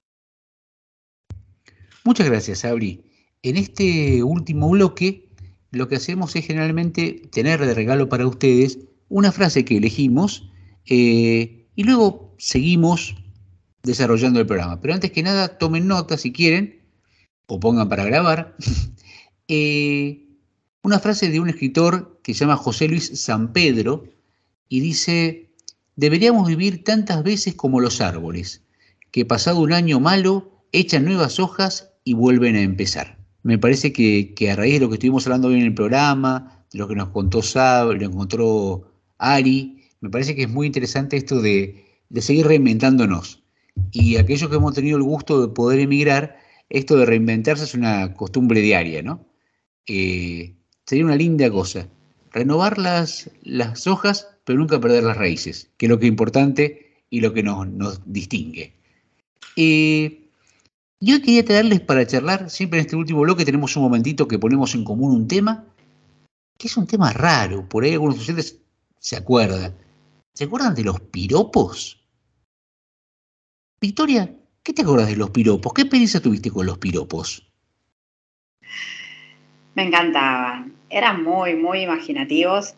Muchas gracias, Abri. En este último bloque, lo que hacemos es generalmente tener de regalo para ustedes una frase que elegimos eh, y luego seguimos desarrollando el programa. Pero antes que nada, tomen nota si quieren, o pongan para grabar, [laughs] eh, una frase de un escritor que se llama José Luis San Pedro y dice, deberíamos vivir tantas veces como los árboles, que pasado un año malo, echan nuevas hojas y vuelven a empezar. Me parece que, a raíz de lo que estuvimos hablando hoy en el programa, de lo que nos contó Sab, lo encontró Ari, me parece que es muy interesante esto de, de seguir reinventándonos. Y aquellos que hemos tenido el gusto de poder emigrar, esto de reinventarse es una costumbre diaria, ¿no? Eh, sería una linda cosa. Renovar las, las hojas, pero nunca perder las raíces, que es lo que es importante y lo que nos, nos distingue. Eh, yo quería traerles para charlar, siempre en este último bloque tenemos un momentito que ponemos en común un tema, que es un tema raro, por ahí algunos de ustedes se acuerdan. ¿Se acuerdan de los piropos? Victoria, ¿qué te acuerdas de los piropos? ¿Qué experiencia tuviste con los piropos? Me encantaban. Eran muy, muy imaginativos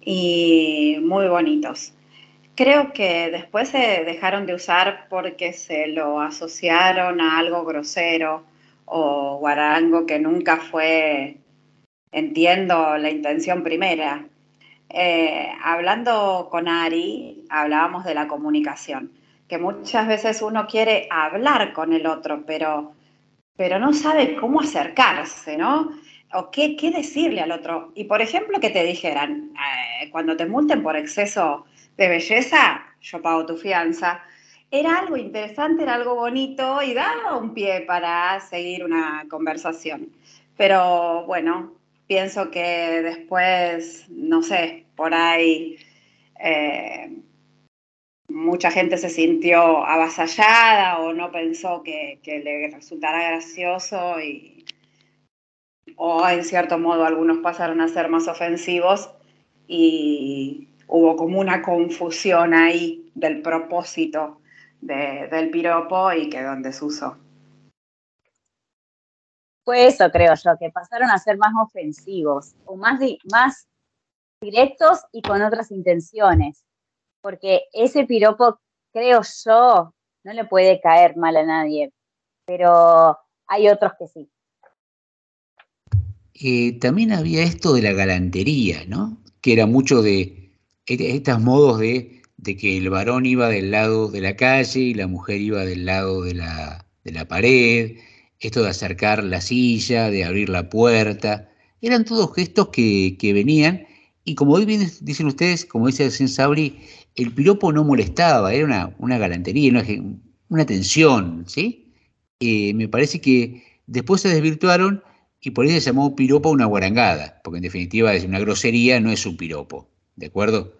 y muy bonitos. Creo que después se dejaron de usar porque se lo asociaron a algo grosero o guarango que nunca fue, entiendo, la intención primera. Eh, hablando con Ari, hablábamos de la comunicación, que muchas veces uno quiere hablar con el otro, pero, pero no sabe cómo acercarse, ¿no? O qué, qué, decirle al otro. Y por ejemplo, que te dijeran, eh, cuando te multen por exceso de belleza, yo pago tu fianza. Era algo interesante, era algo bonito y daba un pie para seguir una conversación. Pero bueno, pienso que después, no sé, por ahí eh, mucha gente se sintió avasallada o no pensó que, que le resultara gracioso y, o en cierto modo algunos pasaron a ser más ofensivos y hubo como una confusión ahí del propósito de, del piropo y quedó en desuso. Fue eso, creo yo, que pasaron a ser más ofensivos o más, más directos y con otras intenciones. Porque ese piropo, creo yo, no le puede caer mal a nadie, pero hay otros que sí. Eh, también había esto de la galantería, ¿no? Que era mucho de estos modos de, que el varón iba del lado de la calle y la mujer iba del lado de la, de la pared, esto de acercar la silla, de abrir la puerta, eran todos gestos que, que venían y como hoy dicen ustedes, como dice Sabri, el piropo no molestaba, era una, una galantería, una, una tensión, ¿sí? Eh, me parece que después se desvirtuaron y por eso se llamó piropo una guarangada, porque en definitiva es una grosería, no es un piropo, ¿de acuerdo?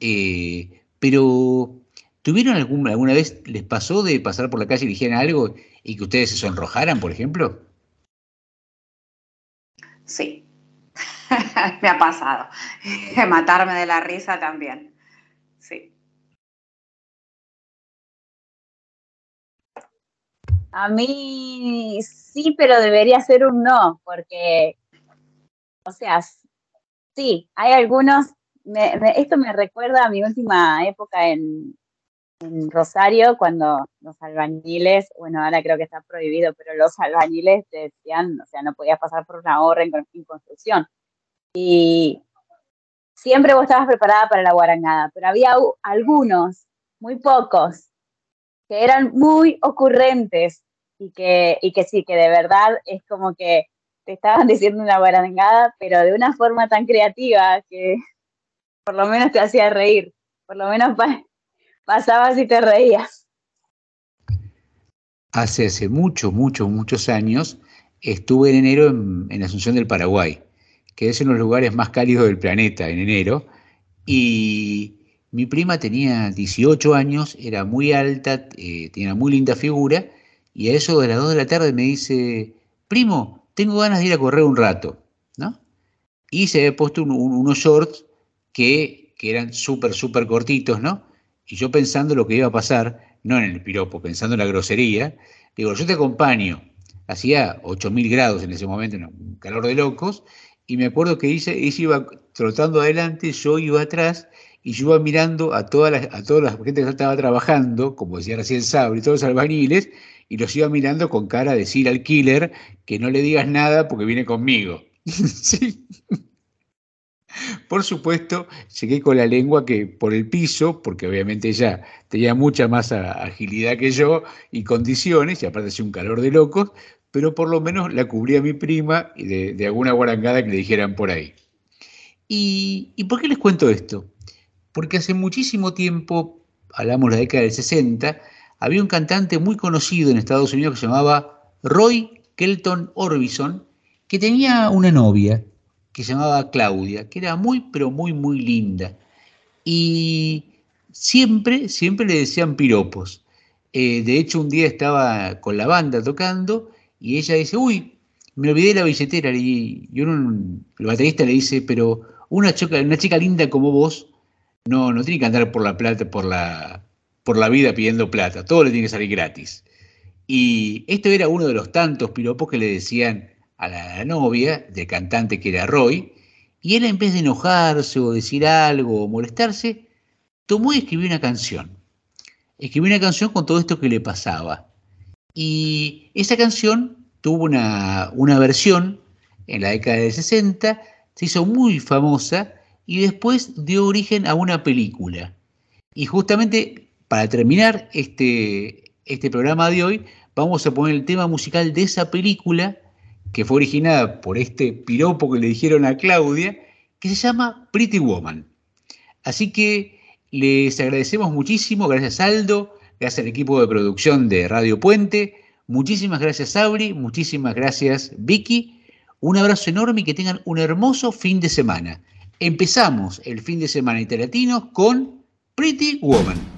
Eh, pero, ¿tuvieron alguna, alguna vez, les pasó de pasar por la calle y dijeran algo y que ustedes se sonrojaran, por ejemplo? Sí, [laughs] me ha pasado. [laughs] Matarme de la risa también. Sí. A mí sí, pero debería ser un no, porque, o sea, sí, hay algunos, esto me recuerda a mi última época en, en, Rosario, cuando los albañiles, bueno, ahora creo que está prohibido, pero los albañiles te decían, o sea, no podías pasar por una obra en, en construcción. Y siempre vos estabas preparada para la guarangada, pero había algunos, muy pocos, que eran muy ocurrentes y que, y que sí, que de verdad es como que te estaban [laughs] diciendo una barangada, pero de una forma tan creativa que por lo menos te hacía reír, por lo menos pa pasabas y te reías. Hace, hace muchos, muchos, muchos años, estuve en enero en, Asunción del Paraguay, que es uno de los lugares más cálidos del planeta en enero, y mi prima tenía 18 años, era muy alta, eh, tenía muy linda figura, y a eso de las 2 de la tarde me dice, primo, tengo ganas de ir a correr un rato, ¿no? Y se había puesto un- un- unos shorts que, que eran súper, súper cortitos, ¿no? Y yo pensando lo que iba a pasar, no en el piropo, pensando en la grosería, digo, yo te acompaño. Hacía 8000 grados en ese momento, un calor de locos, y me acuerdo que ella, iba trotando adelante, yo iba atrás, y yo iba mirando a toda a toda la gente que estaba trabajando, como decía recién Sabri, todos los albañiles, y los iba mirando con cara de decir al killer que no le digas nada porque viene conmigo. [laughs] Sí. Por supuesto, llegué con la lengua que por el piso, porque obviamente ella tenía mucha más agilidad que yo y condiciones, y aparte hacía un calor de locos, pero por lo menos la cubría mi prima de, de alguna guarangada que le dijeran por ahí. ¿Y, ¿Y por qué les cuento esto? Porque hace muchísimo tiempo, hablamos de la década del 60, había un cantante muy conocido en Estados Unidos que se llamaba Roy Kelton Orbison, que tenía una novia que se llamaba Claudia, que era muy, pero muy, muy linda. Y siempre, siempre le decían piropos. Eh, de hecho, un día estaba con la banda tocando y ella dice, uy, me olvidé la billetera. Y, uno, el baterista le dice, pero una, choca- una chica linda como vos no, no tiene que andar por la plata, por la, por la vida pidiendo plata. Todo le tiene que salir gratis. Y esto era uno de los tantos piropos que le decían a la novia del cantante que era Roy, y él en vez de enojarse o decir algo o molestarse, tomó y escribió una canción. Escribió una canción con todo esto que le pasaba. Y esa canción tuvo una, una versión en la década del 60, se hizo muy famosa y después dio origen a una película. Y justamente para terminar este, este programa de hoy, vamos a poner el tema musical de esa película que fue originada por este piropo que le dijeron a Claudia, que se llama Pretty Woman. Así que les agradecemos muchísimo, gracias Aldo, gracias al equipo de producción de Radio Puente, muchísimas gracias Abri, muchísimas gracias Vicky, un abrazo enorme y que tengan un hermoso fin de semana. Empezamos el fin de semana italiano con Pretty Woman.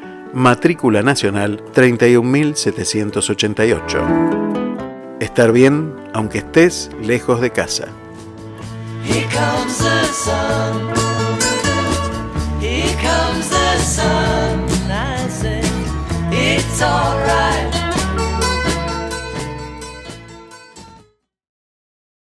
matrícula nacional 31788. Estar bien aunque estés lejos de casa. Here comes the sun. It's alright.